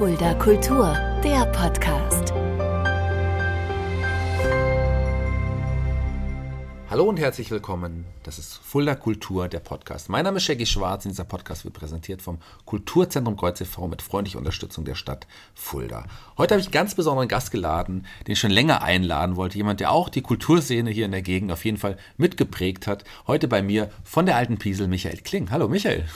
Fulda Kultur, der Podcast. Hallo und herzlich willkommen. Das ist Fulda Kultur, der Podcast. Mein Name ist Shaggy Schwarz und dieser Podcast wird präsentiert vom Kulturzentrum Kreuz e.V. mit freundlicher Unterstützung der Stadt Fulda. Heute habe ich einen ganz besonderen Gast geladen, den ich schon länger einladen wollte. Jemand, der auch die Kulturszene hier in der Gegend auf jeden Fall mitgeprägt hat. Heute bei mir von der alten Piesel Michael Kling. Hallo Michael.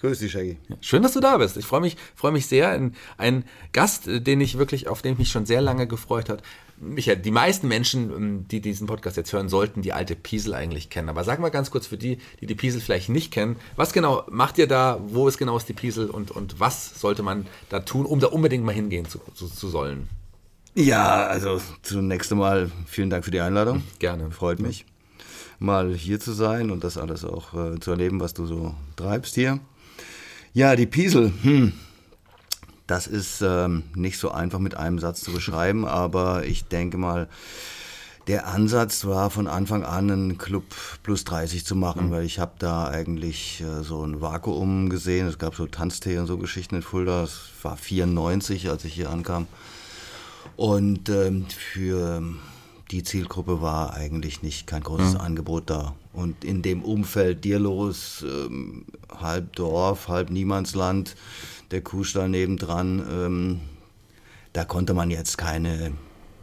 Grüß dich, Shaggy. Schön, dass du da bist. Ich freue mich, freue mich sehr. Ein, Gast, den ich wirklich, auf den ich mich schon sehr lange gefreut hat. Michael, die meisten Menschen, ähm, die diesen Podcast jetzt hören, sollten die alte Piesel eigentlich kennen. Aber sag mal ganz kurz für die, die die Piesel vielleicht nicht kennen, was genau macht ihr da? Wo ist genau ist die Piesel und, und was sollte man da tun, um da unbedingt mal hingehen zu, zu, zu sollen? Ja, also zunächst einmal vielen Dank für die Einladung. Gerne. Freut mich, mal hier zu sein und das alles auch äh, zu erleben, was du so treibst hier. Ja, die Piesel, hm, das ist ähm, nicht so einfach mit einem Satz zu beschreiben, aber ich denke mal, der Ansatz war von Anfang an, einen Club plus 30 zu machen, mhm. weil ich habe da eigentlich äh, so ein Vakuum gesehen. Es gab so Tanztee und so Geschichten in Fulda. Es war 94, als ich hier ankam. Und ähm, für die Zielgruppe war eigentlich nicht kein großes mhm. Angebot da. Und in dem Umfeld Dierlos, ähm, halb Dorf, halb Niemandsland, der Kuhstall nebendran, ähm, da konnte man jetzt keine,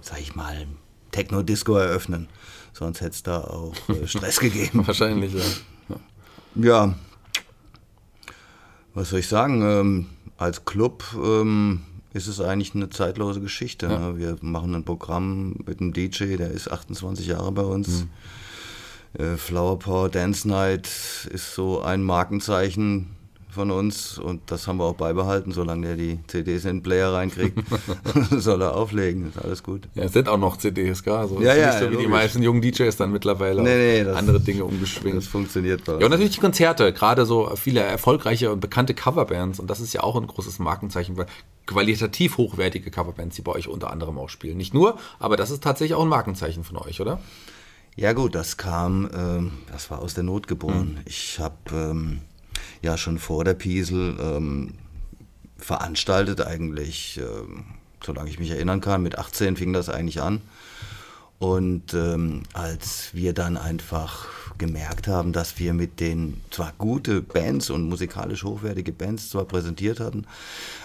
sag ich mal, Techno-Disco eröffnen. Sonst hätte es da auch äh, Stress gegeben. Wahrscheinlich, ja. ja. was soll ich sagen? Ähm, als Club ähm, ist es eigentlich eine zeitlose Geschichte. Ja. Ne? Wir machen ein Programm mit einem DJ, der ist 28 Jahre bei uns. Mhm. Äh, Flower Power Dance Night ist so ein Markenzeichen von uns und das haben wir auch beibehalten, solange er die CDs in den Player reinkriegt, soll er auflegen, ist alles gut. Ja, es sind auch noch CDs, gar also ja, ja, nicht so wie logisch. die meisten jungen DJs dann mittlerweile nee, nee, andere Dinge umgeschwingt. Das funktioniert bei Ja, und natürlich die Konzerte, gerade so viele erfolgreiche und bekannte Coverbands und das ist ja auch ein großes Markenzeichen, weil qualitativ hochwertige Coverbands, die bei euch unter anderem auch spielen. Nicht nur, aber das ist tatsächlich auch ein Markenzeichen von euch, oder? Ja gut, das kam, ähm, das war aus der Not geboren. Mhm. Ich habe ähm, ja schon vor der Piesel ähm, veranstaltet eigentlich, ähm, solange ich mich erinnern kann. Mit 18 fing das eigentlich an. Und ähm, als wir dann einfach gemerkt haben, dass wir mit den zwar gute Bands und musikalisch hochwertige Bands zwar präsentiert hatten,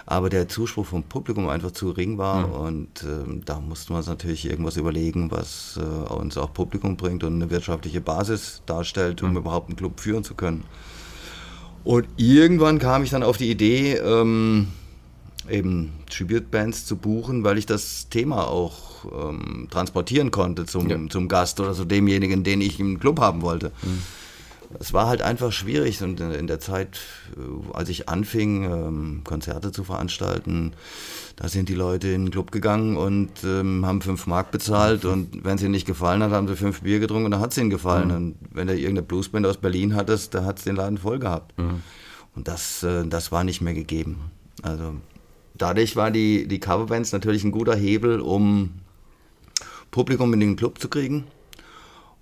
aber der Zuspruch vom Publikum einfach zu gering war mhm. und äh, da mussten wir uns natürlich irgendwas überlegen, was äh, uns auch Publikum bringt und eine wirtschaftliche Basis darstellt, um mhm. überhaupt einen Club führen zu können. Und irgendwann kam ich dann auf die Idee, ähm, eben Tribute-Bands zu buchen, weil ich das Thema auch ähm, transportieren konnte zum, ja. zum Gast oder zu demjenigen, den ich im Club haben wollte. Mhm. Es war halt einfach schwierig und in der Zeit, äh, als ich anfing, ähm, Konzerte zu veranstalten, da sind die Leute in den Club gegangen und ähm, haben fünf Mark bezahlt und wenn es ihnen nicht gefallen hat, haben sie fünf Bier getrunken und dann hat es ihnen gefallen. Mhm. Und wenn du irgendeine Bluesband aus Berlin hattest, da hat es den Laden voll gehabt. Mhm. Und das, äh, das war nicht mehr gegeben. Also dadurch war die, die Coverbands natürlich ein guter Hebel, um Publikum in den Club zu kriegen.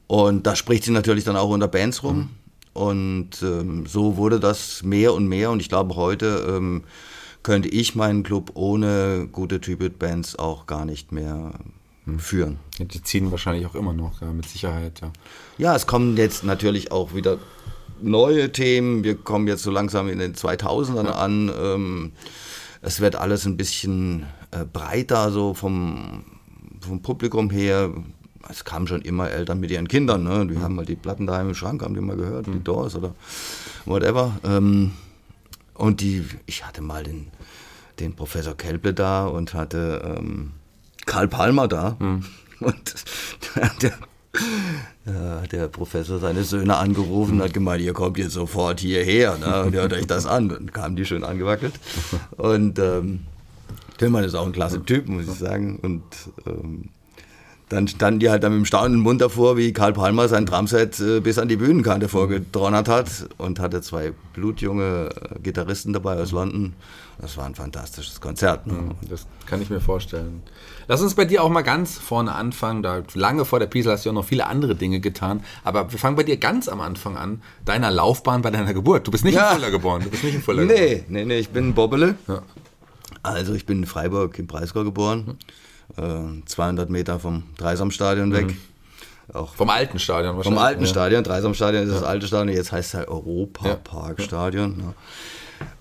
Und da spricht sie natürlich dann auch unter Bands rum. Mhm. Und ähm, so wurde das mehr und mehr. Und ich glaube, heute ähm, könnte ich meinen Club ohne gute Tribute-Bands auch gar nicht mehr hm. führen. Die ziehen wahrscheinlich auch immer noch, ja, mit Sicherheit, ja. Ja, es kommen jetzt natürlich auch wieder neue Themen. Wir kommen jetzt so langsam in den 2000ern ja. an. Ähm, es wird alles ein bisschen äh, breiter, so vom, vom Publikum her. Es kamen schon immer Eltern mit ihren Kindern, ne? Die mhm. haben mal die Platten daheim im Schrank, haben die mal gehört, mhm. die Doors oder whatever. Ähm, und die, ich hatte mal den, den Professor Kelple da und hatte ähm, Karl Palmer da. Mhm. Und der, der, der, Professor seine Söhne angerufen und hat gemeint, ihr kommt jetzt sofort hierher ne, und hört euch das an. Und kamen die schön angewackelt. Und ähm, Tillmann ist auch ein klasse Typ, muss ich sagen. Und ähm, dann standen die halt dann mit dem staunenden Mund davor, wie Karl Palmer sein Drumset äh, bis an die Bühnenkante vorgedronnert hat und hatte zwei blutjunge äh, Gitarristen dabei aus London. Das war ein fantastisches Konzert. Ne? Das kann ich mir vorstellen. Lass uns bei dir auch mal ganz vorne anfangen. Da lange vor der Piesel hast du ja noch viele andere Dinge getan. Aber wir fangen bei dir ganz am Anfang an, deiner Laufbahn bei deiner Geburt. Du bist nicht ja. in Fuller geboren. Du bist nicht in Fuller nee, geboren. Nee, nee, ich bin Bobbele. Ja. Also ich bin in Freiburg im Breisgau geboren, äh, 200 Meter vom Dreisamstadion weg. Auch vom alten Stadion vom wahrscheinlich. alten ja. Stadion, Dreisamstadion ist das alte Stadion, jetzt heißt es halt Europaparkstadion. Ja.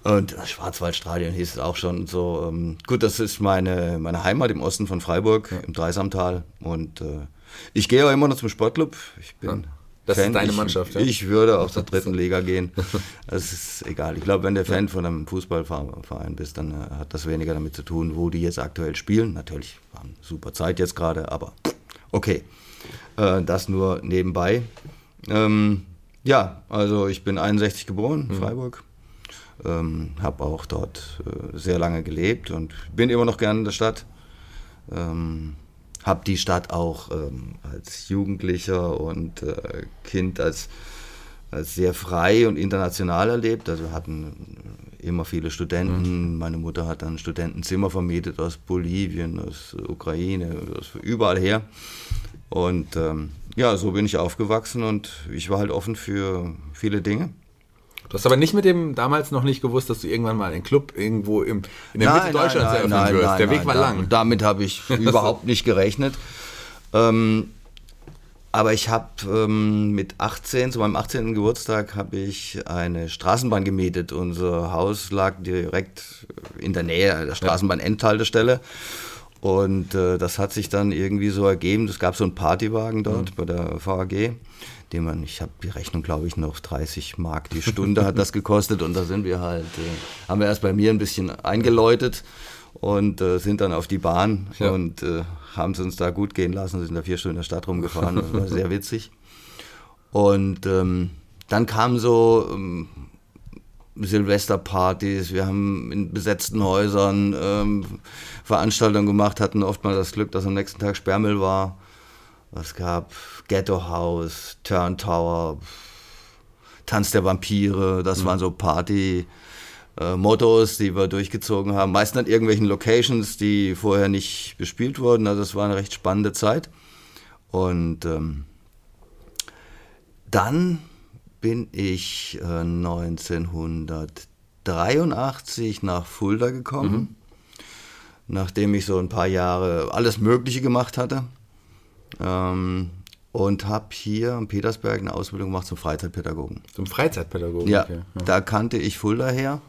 Und das Schwarzwaldstadion hieß es auch schon so. Ähm, gut, das ist meine, meine Heimat im Osten von Freiburg, im Dreisamtal. Und äh, ich gehe auch immer noch zum Sportclub. Ich bin Das ist Fan. deine ich, Mannschaft, ja? Ich würde aus der dritten Liga gehen. Das ist egal. Ich glaube, wenn du Fan von einem Fußballverein bist, dann äh, hat das weniger damit zu tun, wo die jetzt aktuell spielen. Natürlich haben eine super Zeit jetzt gerade, aber okay. Äh, das nur nebenbei. Ähm, ja, also ich bin 61 geboren Mhm. in Freiburg. Ähm, habe auch dort äh, sehr lange gelebt und bin immer noch gerne in der Stadt. Ähm, habe die Stadt auch ähm, als Jugendlicher und äh, Kind als, als sehr frei und international erlebt. Also wir hatten immer viele Studenten. Meine Mutter hat dann Studentenzimmer vermietet aus Bolivien, aus Ukraine, aus überall her. Und ähm, ja, so bin ich aufgewachsen und ich war halt offen für viele Dinge. Du hast aber nicht mit dem damals noch nicht gewusst, dass du irgendwann mal einen Club irgendwo im, in der Mitte Deutschlands eröffnen wirst. der Weg war lang. Damit habe ich überhaupt nicht gerechnet. Ähm, aber ich habe ähm, mit 18, zu meinem 18. Geburtstag, habe ich eine Straßenbahn gemietet. Unser Haus lag direkt in der Nähe der Straßenbahn-Endhaltestelle. Und äh, das hat sich dann irgendwie so ergeben. Es gab so einen Partywagen dort bei der VAG, den man, ich habe die Rechnung, glaube ich, noch 30 Mark die Stunde hat das gekostet. Und da sind wir halt, äh, haben wir erst bei mir ein bisschen eingeläutet und äh, sind dann auf die Bahn Ja. und äh, haben es uns da gut gehen lassen, sind da vier Stunden in der Stadt rumgefahren. Das war sehr witzig. Und ähm, dann kamen so ähm, Silvesterpartys, wir haben in besetzten Häusern ähm, Veranstaltungen gemacht, hatten oft mal das Glück, dass am nächsten Tag Sperrmüll war. Es gab Ghetto House, Turn Tower, Tanz der Vampire, das waren so Party. Äh, Mottos, die wir durchgezogen haben, meistens an irgendwelchen Locations, die vorher nicht bespielt wurden. Also es war eine recht spannende Zeit. Und ähm, dann bin ich äh, 1983 nach Fulda gekommen, nachdem ich so ein paar Jahre alles Mögliche gemacht hatte. Ähm, und habe hier in Petersberg eine Ausbildung gemacht zum Freizeitpädagogen. Zum Freizeitpädagogen. Ja, okay. da kannte ich Fulda her.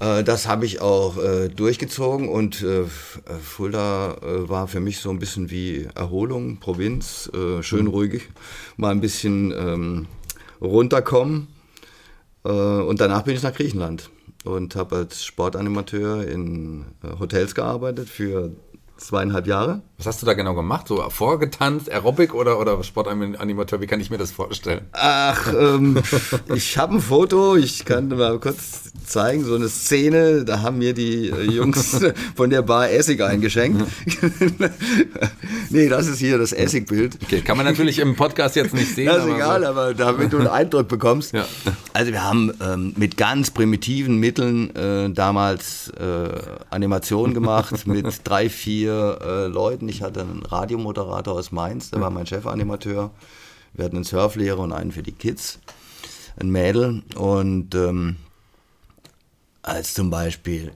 Äh, Das habe ich auch äh, durchgezogen und äh, äh, Fulda äh, war für mich so ein bisschen wie Erholung, Provinz, schön ruhig, mal ein bisschen ähm, runterkommen. Und danach bin ich nach Griechenland und habe als Sportanimateur in Hotels gearbeitet für zweieinhalb Jahre. Was hast du da genau gemacht? So vorgetanzt, Aerobic oder, oder Sportanimateur? Wie kann ich mir das vorstellen? Ach, ähm, ich habe ein Foto, ich kann mal kurz zeigen, so eine Szene, da haben mir die äh, Jungs von der Bar Essig eingeschenkt. nee, das ist hier das Essigbild. Okay, kann man natürlich im Podcast jetzt nicht sehen. Das ist aber egal, so. aber damit du einen Eindruck bekommst. Ja. Also wir haben ähm, mit ganz primitiven Mitteln äh, damals äh, Animationen gemacht mit drei, vier äh, Leuten. Ich hatte einen Radiomoderator aus Mainz, der war mein Chefanimateur. Wir hatten einen Surflehrer und einen für die Kids, ein Mädel. Und ähm, als zum Beispiel,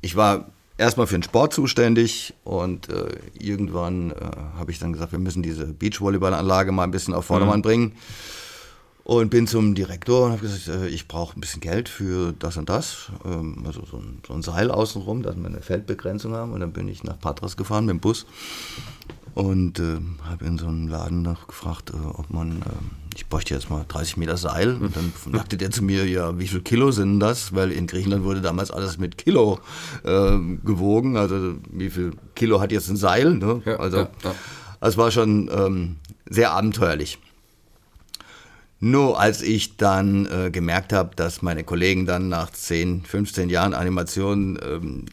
ich war erstmal für den Sport zuständig und äh, irgendwann äh, habe ich dann gesagt, wir müssen diese Beachvolleyballanlage mal ein bisschen auf Vordermann bringen. Und bin zum Direktor und habe gesagt, äh, ich brauche ein bisschen Geld für das und das. Ähm, also so ein, so ein Seil außenrum, dass wir eine Feldbegrenzung haben. Und dann bin ich nach Patras gefahren mit dem Bus und äh, habe in so einem Laden noch gefragt, äh, ob man, äh, ich bräuchte jetzt mal 30 Meter Seil. Und dann sagte der zu mir, ja, wie viel Kilo sind das? Weil in Griechenland wurde damals alles mit Kilo äh, gewogen. Also wie viel Kilo hat jetzt ein Seil? Ne? Ja, also ja, ja. es war schon ähm, sehr abenteuerlich. Nur als ich dann äh, gemerkt habe, dass meine Kollegen dann nach 10, 15 Jahren Animation ähm,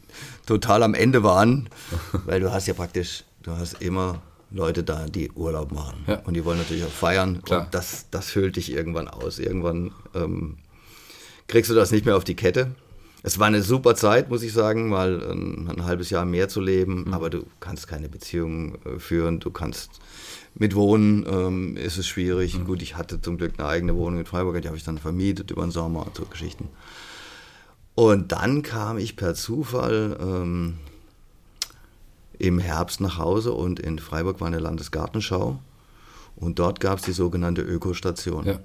total am Ende waren, weil du hast ja praktisch, du hast immer Leute da, die Urlaub machen. Ja. Und die wollen natürlich auch feiern. Klar. Und das, das füllt dich irgendwann aus. Irgendwann ähm, kriegst du das nicht mehr auf die Kette. Es war eine super Zeit, muss ich sagen, mal ein, ein halbes Jahr mehr zu leben, aber du kannst keine Beziehung äh, führen, du kannst mit Wohnen ähm, ist es schwierig. Gut, ich hatte zum Glück eine eigene Wohnung in Freiburg, die habe ich dann vermietet über den Sommer und so Geschichten. Und dann kam ich per Zufall ähm, im Herbst nach Hause und in Freiburg war eine Landesgartenschau. Und dort gab es die sogenannte Ökostation. Ja.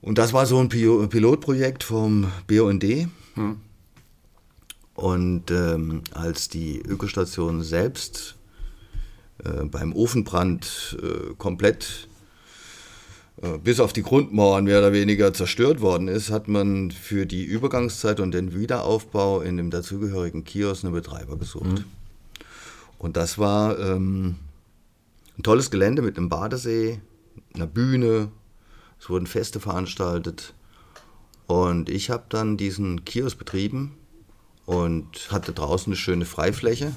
Und das war so ein Pilotprojekt vom BUND. Und ähm, als die Ökostation selbst äh, beim Ofenbrand äh, komplett äh, bis auf die Grundmauern mehr oder weniger zerstört worden ist, hat man für die Übergangszeit und den Wiederaufbau in dem dazugehörigen Kiosk einen Betreiber gesucht. Und das war ähm, ein tolles Gelände mit einem Badesee, einer Bühne, es wurden Feste veranstaltet. Und ich habe dann diesen Kiosk betrieben und hatte draußen eine schöne Freifläche.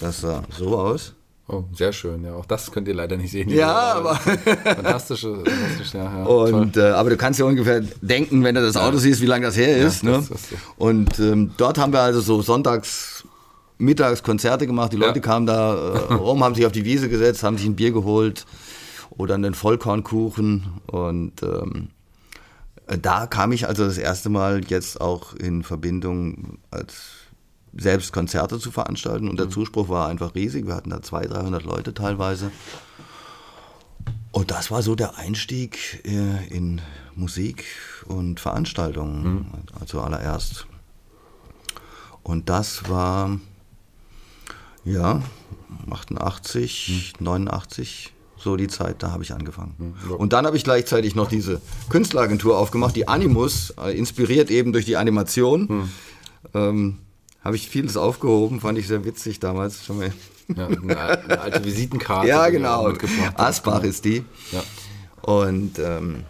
Das sah so aus. Oh, sehr schön, ja. Auch das könnt ihr leider nicht sehen. Ja, aber- Fantastische, fantastisch, ja. ja. Und, äh, aber du kannst ja ungefähr denken, wenn du das Auto siehst, wie lange das her ist. das- ne? das- das- Und ähm, dort haben wir also so sonntags, mittags Konzerte gemacht. Die Leute Ja. kamen da äh, rum, haben sich auf die Wiese gesetzt, haben sich ein Bier geholt oder einen Vollkornkuchen. Und ähm, da kam ich also das erste Mal jetzt auch in Verbindung als selbst Konzerte zu veranstalten. Und der Zuspruch war einfach riesig. Wir hatten da 200, 300 Leute teilweise. Und das war so der Einstieg äh, in Musik und Veranstaltungen, also allererst. Und das war, ja, 88, 89, so die Zeit, da habe ich angefangen. Und dann habe ich gleichzeitig noch diese Künstleragentur aufgemacht, die Animus, äh, inspiriert eben durch die Animation. Ähm, habe ich vieles aufgehoben, fand ich sehr witzig damals. Schon mal. Ja, eine, eine alte Visitenkarte. Ja, genau. Asbach ist die. Ja. Und ähm,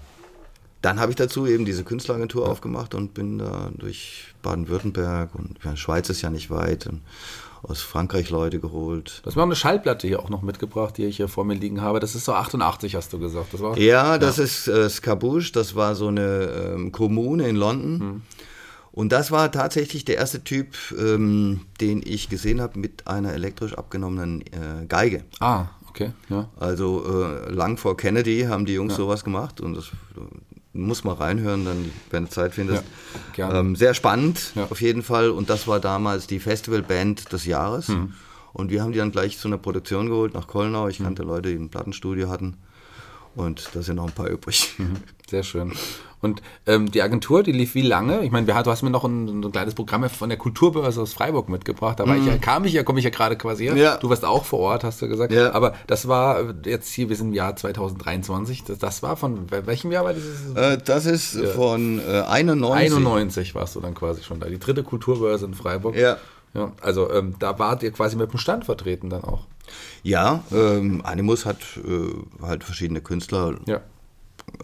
dann habe ich dazu eben diese Künstleragentur aufgemacht und bin da durch Baden-Württemberg und ja, Schweiz ist ja nicht weit und aus Frankreich Leute geholt. Du hast mir auch eine Schallplatte hier auch noch mitgebracht, die ich hier vor mir liegen habe. Das ist so 88, hast du gesagt. Das war Ja, das ist äh, Scarbouche, das war so eine ähm, Kommune in London. Und das war tatsächlich der erste Typ, ähm, den ich gesehen habe mit einer elektrisch abgenommenen äh, Geige. Ah, okay. Ja. Also äh, lang vor Kennedy haben die Jungs sowas gemacht und das du musst mal reinhören, dann, wenn du Zeit findest. Ja, ähm, sehr spannend, Ja. auf jeden Fall. Und das war damals die Festivalband des Jahres. Mhm. Und wir haben die dann gleich zu einer Produktion geholt nach Kolnau. Ich kannte Leute, die ein Plattenstudio hatten. Und da sind noch ein paar übrig. Mhm. Sehr schön. Und ähm, die Agentur, die lief wie lange? Ich meine, du hast mir noch ein, ein kleines Programm von der Kulturbörse aus Freiburg mitgebracht. Da war ich ja, kam ich ja, komme ich ja gerade quasi her. Mhm. Ja. Du warst auch vor Ort, hast du gesagt. Ja. Aber das war jetzt hier, wir sind im Jahr 2023. Das, das war von wel- welchem Jahr war dieses? Äh, das ist von äh, 91. 91 warst du dann quasi schon da. Die dritte Kulturbörse in Freiburg. Ja. Ja, also ähm, da wart ihr quasi mit dem Stand vertreten dann auch. Ja, ähm, Animus hat äh, halt verschiedene Künstler Ja.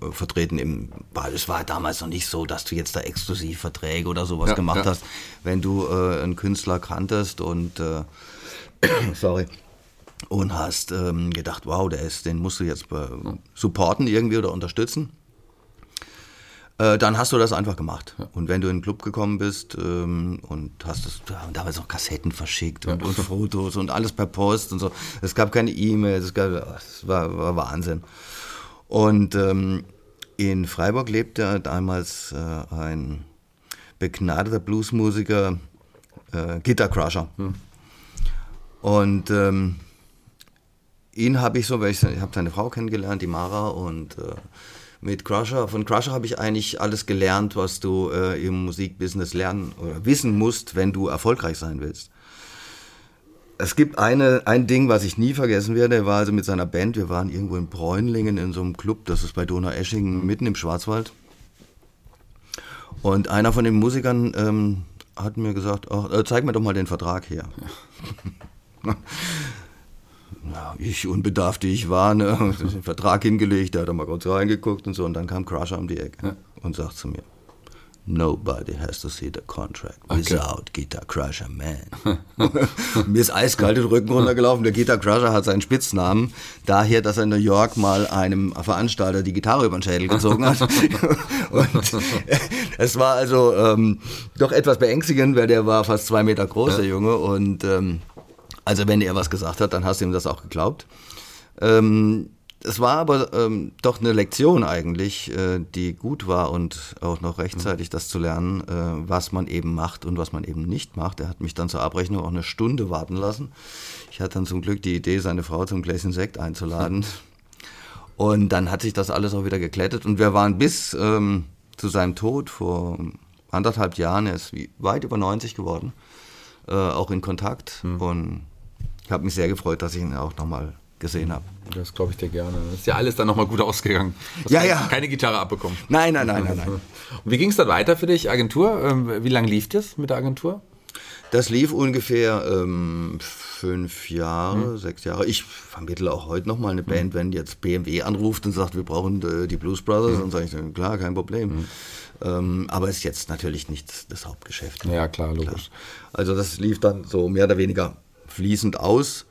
Äh, vertreten im weil es war damals noch nicht so, dass du jetzt da Exklusivverträge oder sowas Ja, gemacht ja. hast. Wenn du äh, einen Künstler kanntest und äh, sorry und hast ähm, gedacht, wow, der ist, den musst du jetzt äh, supporten irgendwie oder unterstützen. Äh, dann hast du das einfach gemacht. Und wenn du in den Club gekommen bist ähm, und hast das, da haben damals auch Kassetten verschickt und, und Fotos und alles per Post und so. Es gab keine E-Mails, es, gab- es war, war Wahnsinn. Und ähm, in Freiburg lebte damals äh, ein begnadeter Bluesmusiker, äh, Guitar Crusher. Und ähm, ihn habe ich so, weil ich, ich habe seine Frau kennengelernt, die Mara, und äh, mit Crusher, von Crusher habe ich eigentlich alles gelernt, was du äh, im Musikbusiness lernen oder wissen musst, wenn du erfolgreich sein willst. Es gibt eine, ein Ding, was ich nie vergessen werde. Er war also mit seiner Band, wir waren irgendwo in Bräunlingen in so einem Club, das ist bei Donaueschingen, mitten im Schwarzwald. Und einer von den Musikern ähm, hat mir gesagt, ach, äh, zeig mir doch mal den Vertrag her. Ja, ich, unbedarft wie ich war, ne, den Vertrag hingelegt, der hat da mal kurz reingeguckt und so, und dann kam Crusher um die Ecke und sagt zu mir, Nobody has to see the contract without Guitar Crusher Man. mir ist eiskalt den Rücken runtergelaufen. Der Guitar Crusher hat seinen Spitznamen daher, dass er in New York mal einem Veranstalter die Gitarre über den Schädel gezogen hat. und es war also ähm, doch etwas beängstigend, weil der war fast zwei Meter groß, der Junge. Und ähm, also wenn er was gesagt hat, dann hast du ihm das auch geglaubt. Ähm, es war aber ähm, doch eine Lektion eigentlich, äh, die gut war und auch noch rechtzeitig das zu lernen, äh, was man eben macht und was man eben nicht macht. Er hat mich dann zur Abrechnung auch eine Stunde warten lassen. Ich hatte dann zum Glück die Idee, seine Frau zum Gläschen Sekt einzuladen. Und dann hat sich das alles auch wieder geklettet und wir waren bis ähm, zu seinem Tod vor anderthalb Jahren, er ist weit über 90 geworden, äh, auch in Kontakt. Mhm. Und ich habe mich sehr gefreut, dass ich ihn auch nochmal gesehen habe. Das glaube ich dir gerne. Ist ja alles dann nochmal gut ausgegangen. Du ja, ja. Keine Gitarre abbekommen. Nein, nein, nein, nein, nein. Und wie ging es dann weiter für dich, Agentur? Ähm, wie lange lief das mit der Agentur? Das lief ungefähr ähm, fünf Jahre, hm. sechs Jahre. Ich vermittle auch heute nochmal eine Band, hm. wenn jetzt BMW anruft und sagt, wir brauchen äh, die Blues Brothers, hm. dann sage ich, klar, kein Problem. Hm. Ähm, aber ist jetzt natürlich nicht das Hauptgeschäft. Ja, klar, logisch. Klar. Also das lief dann so mehr oder weniger fließend aus.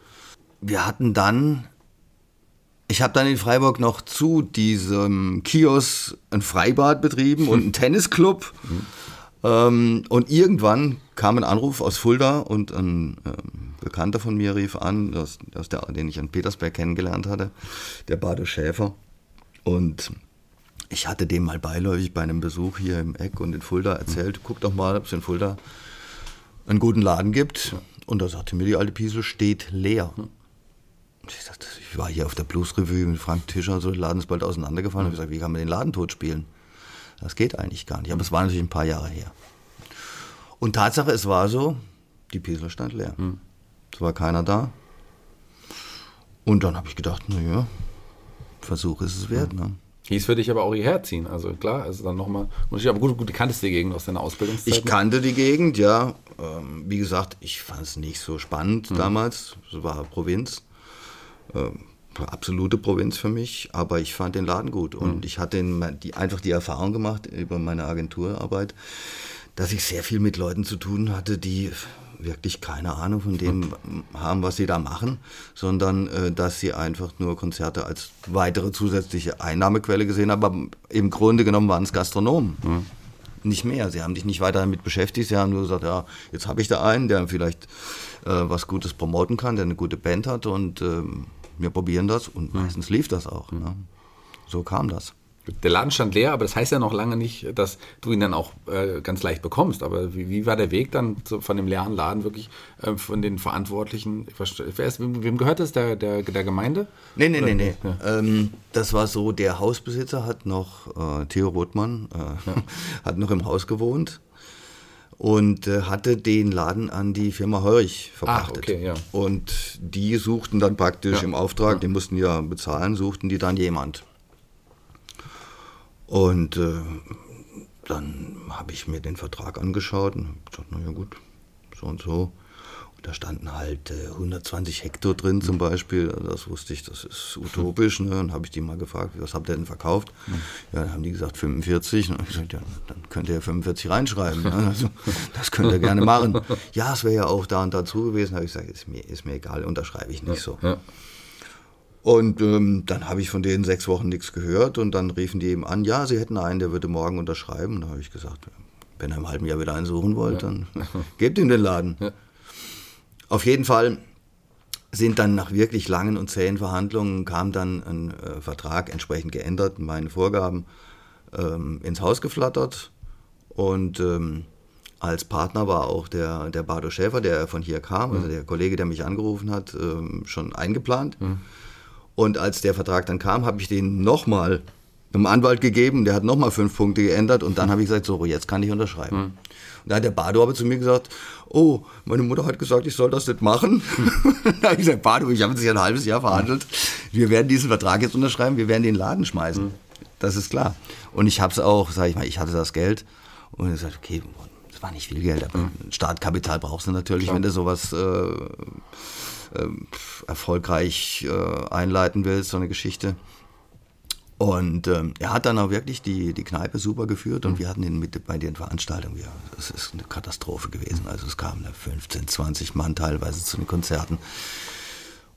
Wir hatten dann ich habe dann in Freiburg noch zu diesem Kiosk ein Freibad betrieben und einen Tennisclub. Mhm. Ähm, und irgendwann kam ein Anruf aus Fulda und ein ähm, Bekannter von mir rief an, aus, aus der, den ich in Petersberg kennengelernt hatte, der Bade Schäfer. Und ich hatte dem mal beiläufig bei einem Besuch hier im Eck und in Fulda erzählt, guck doch mal, ob es in Fulda einen guten Laden gibt. Und da sagte mir die alte Piesel, steht leer. Ich, dachte, ich war hier auf der Blues Revue mit Frank Tischer, so der Laden ist bald auseinandergefallen. Mhm. Ich gesagt, wie kann man den Laden tot spielen? Das geht eigentlich gar nicht. Aber es war natürlich ein paar Jahre her. Und Tatsache, es war so, die Piesel stand leer. Mhm. Es war keiner da. Und dann habe ich gedacht, naja, Versuch ist es wert. Mhm. Ne? Hieß für dich aber auch hierher ziehen. Also klar, also dann nochmal. Aber gut, gut, du kanntest die Gegend aus deiner Ausbildungszeit. Ich kannte die Gegend, ja. Ähm, wie gesagt, ich fand es nicht so spannend mhm. damals. Es war Provinz. Ähm, absolute Provinz für mich, aber ich fand den Laden gut und mhm. ich hatte die, einfach die Erfahrung gemacht über meine Agenturarbeit, dass ich sehr viel mit Leuten zu tun hatte, die wirklich keine Ahnung von dem haben, was sie da machen, sondern äh, dass sie einfach nur Konzerte als weitere zusätzliche Einnahmequelle gesehen haben. Aber im Grunde genommen waren es Gastronomen. Mhm. Nicht mehr. Sie haben sich nicht weiter damit beschäftigt. Sie haben nur gesagt, ja, jetzt habe ich da einen, der vielleicht äh, was Gutes promoten kann, der eine gute Band hat und ähm, wir probieren das und mhm. meistens lief das auch. Ne? So kam das. Der Laden stand leer, aber das heißt ja noch lange nicht, dass du ihn dann auch äh, ganz leicht bekommst. Aber wie, wie, war der Weg dann zu, von dem leeren Laden wirklich äh, von den Verantwortlichen? Wem, wem gehört das? Der, der, der Gemeinde? Nee, nee, Oder? nee, nee. Ja. Ähm, das war so, der Hausbesitzer hat noch, äh, Theo Rothmann, äh, ja. hat noch im Haus gewohnt und äh, hatte den Laden an die Firma Heurig verpachtet. Ah, okay, ja. Und die suchten dann praktisch ja. im Auftrag, ja. die mussten ja bezahlen, suchten die dann jemand. Und äh, dann habe ich mir den Vertrag angeschaut und gesagt, naja gut, so und so. Da standen halt äh, 120 Hektar drin zum Beispiel. Also das wusste ich, das ist utopisch. Ne? Dann habe ich die mal gefragt, was habt ihr denn verkauft? Ja, dann haben die gesagt 45. Und dann habe ich gesagt, ja, dann könnt ihr ja 45 reinschreiben. Ne? Also, das könnt ihr gerne machen. Ja, es wäre ja auch da und dazu gewesen. Da habe ich gesagt, ist mir, ist mir egal, unterschreibe ich nicht so. Ja. Und ähm, dann habe ich von denen sechs Wochen nichts gehört und dann riefen die eben an, ja, sie hätten einen, der würde morgen unterschreiben. Und da habe ich gesagt, wenn ihr im halben Jahr wieder einen suchen wollt, ja. dann gebt ihm den Laden. Ja. Auf jeden Fall sind dann nach wirklich langen und zähen Verhandlungen kam dann ein äh, Vertrag entsprechend geändert, meine Vorgaben ähm, ins Haus geflattert und ähm, als Partner war auch der, der Bardo Schäfer, der von hier kam, also mhm. der Kollege, der mich angerufen hat, ähm, schon eingeplant. Mhm. Und als der Vertrag dann kam, habe ich den nochmal einem Anwalt gegeben, der hat nochmal fünf Punkte geändert und dann mhm. habe ich gesagt, so, jetzt kann ich unterschreiben. Mhm. Und da hat der Bardo aber zu mir gesagt, oh, meine Mutter hat gesagt, ich soll das nicht machen. da habe ich gesagt, Bardo, ich habe jetzt ein halbes Jahr verhandelt. Wir werden diesen Vertrag jetzt unterschreiben, wir werden den Laden schmeißen. Mhm. Das ist klar. Und ich habe es auch, sage ich mal, ich hatte das Geld und ich gesagt, okay, das war nicht viel Geld, aber mhm. Startkapital brauchst du natürlich, klar. wenn du sowas äh, äh, erfolgreich äh, einleiten willst, so eine Geschichte. Und ähm, er hat dann auch wirklich die, die Kneipe super geführt und mhm. wir hatten ihn mit bei den Veranstaltungen. Ja, das ist eine Katastrophe gewesen. Also es kamen 15, 20 Mann teilweise zu den Konzerten.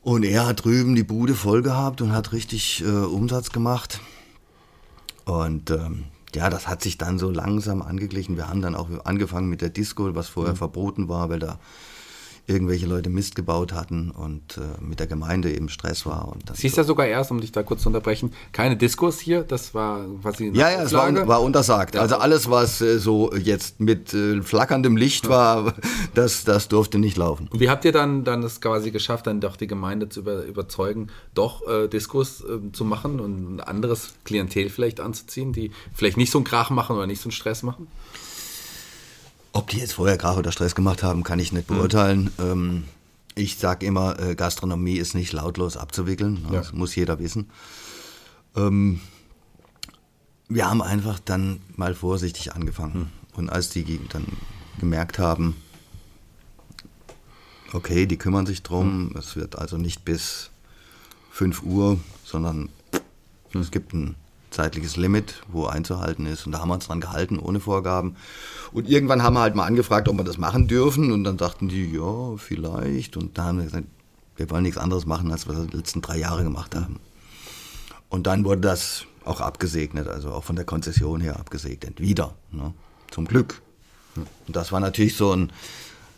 Und er hat drüben die Bude voll gehabt und hat richtig äh, Umsatz gemacht. Und ähm, ja, das hat sich dann so langsam angeglichen. Wir haben dann auch angefangen mit der Disco, was vorher mhm. verboten war, weil da irgendwelche Leute Mist gebaut hatten und äh, mit der Gemeinde eben Stress war. Und dann Siehst so. ja sogar erst, um dich da kurz zu unterbrechen, keine Diskurs hier, das war quasi Ja, ja, es war, war untersagt. Also alles, was äh, so jetzt mit äh, flackerndem Licht war, das, das durfte nicht laufen. Und wie habt ihr dann, dann es quasi geschafft, dann doch die Gemeinde zu über, überzeugen, doch äh, Diskurs äh, zu machen und ein anderes Klientel vielleicht anzuziehen, die vielleicht nicht so einen Krach machen oder nicht so einen Stress machen? Ob die jetzt vorher Krach oder Stress gemacht haben, kann ich nicht beurteilen. Ähm, ich sage immer, äh, Gastronomie ist nicht lautlos abzuwickeln. Ja. Das muss jeder wissen. Ähm, wir haben einfach dann mal vorsichtig angefangen. Und als die dann gemerkt haben, okay, die kümmern sich drum, es wird also nicht bis 5 Uhr, sondern es gibt ein zeitliches Limit, wo einzuhalten ist. Und da haben wir uns dran gehalten, ohne Vorgaben. Und irgendwann haben wir halt mal angefragt, ob wir das machen dürfen. Und dann sagten die, ja, vielleicht. Und da haben wir gesagt, wir wollen nichts anderes machen, als wir das die letzten drei Jahre gemacht haben. Und dann wurde das auch abgesegnet, also auch von der Konzession her abgesegnet. Wieder, ne? zum Glück. Und das war natürlich so ein,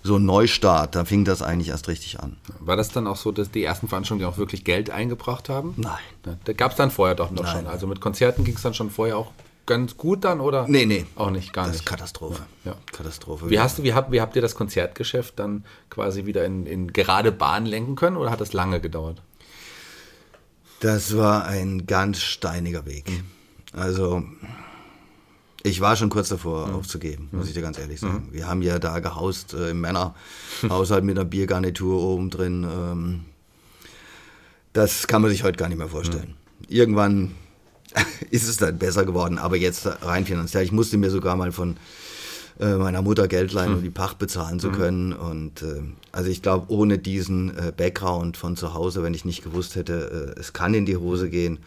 so ein Neustart. Da fing das eigentlich erst richtig an. War das dann auch so, dass die ersten Veranstaltungen auch wirklich Geld eingebracht haben? Nein. Da gab es dann vorher doch noch Nein. schon. Also mit Konzerten ging es dann schon vorher auch ganz gut dann, oder? Nee, nee. Auch nicht, gar Das nicht. ist Katastrophe. Ja. Katastrophe. Wie, hast du, wie, habt, wie habt ihr das Konzertgeschäft dann quasi wieder in, in gerade Bahn lenken können oder hat das lange gedauert? Das war ein ganz steiniger Weg. Also, ich war schon kurz davor aufzugeben, muss ich dir ganz ehrlich sagen. Wir haben ja da gehaust äh, im Männerhaushalt mit einer Biergarnitur oben drin. Ähm, das kann man sich heute gar nicht mehr vorstellen. Irgendwann ist es dann besser geworden, aber jetzt rein finanziell. Ich musste mir sogar mal von äh, meiner Mutter Geld leihen, um die Pacht bezahlen zu können. Und äh, also ich glaube, ohne diesen äh, Background von zu Hause, wenn ich nicht gewusst hätte, äh, es kann in die Hose gehen,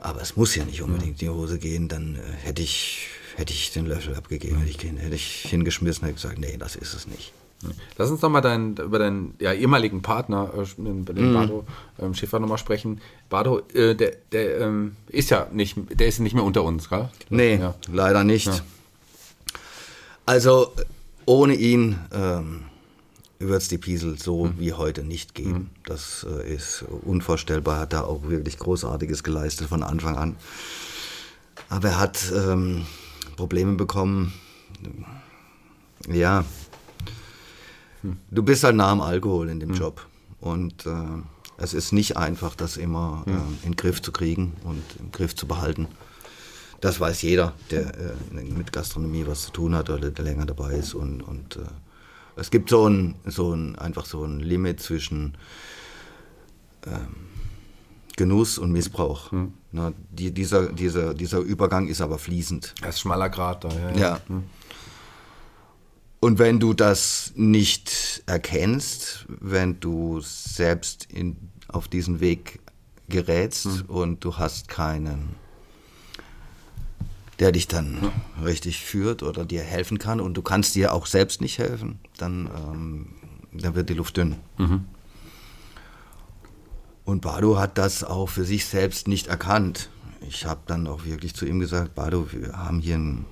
aber es muss ja nicht unbedingt in die Hose gehen, dann äh, hätte ich hätte ich den Löffel abgegeben, hätte ich, den- hätte ich hingeschmissen, hätte gesagt, nee, das ist es nicht. Lass uns doch mal dein, über deinen ja, ehemaligen Partner, äh, über Mhm. den Bardo ähm, Schäfer nochmal sprechen. Bardo, äh, der, der ähm, ist ja nicht, der ist nicht mehr unter uns, gell? Nee, Ja. leider nicht. Ja. Also ohne ihn ähm, wird es die Piesel so wie heute nicht geben. Das äh, ist unvorstellbar. Hat da auch wirklich Großartiges geleistet von Anfang an. Aber er hat ähm, Probleme bekommen. Ja, du bist halt nah am Alkohol in dem Job. Und äh, es ist nicht einfach, das immer äh, in den Griff zu kriegen und im Griff zu behalten. Das weiß jeder, der äh, mit Gastronomie was zu tun hat oder der länger dabei ist. Und, und äh, es gibt so ein, so ein, einfach so ein Limit zwischen ähm, Genuss und Missbrauch. Na, die, dieser, dieser, dieser Übergang ist aber fließend. Das ist schmaler Grad da, ja. Ja. Und wenn du das nicht erkennst, wenn du selbst in, auf diesen Weg gerätst und du hast keinen, der dich dann richtig führt oder dir helfen kann und du kannst dir auch selbst nicht helfen, dann, ähm, dann wird die Luft dünn. Und Bado hat das auch für sich selbst nicht erkannt. Ich habe dann auch wirklich zu ihm gesagt, Bado, wir haben hier, ein,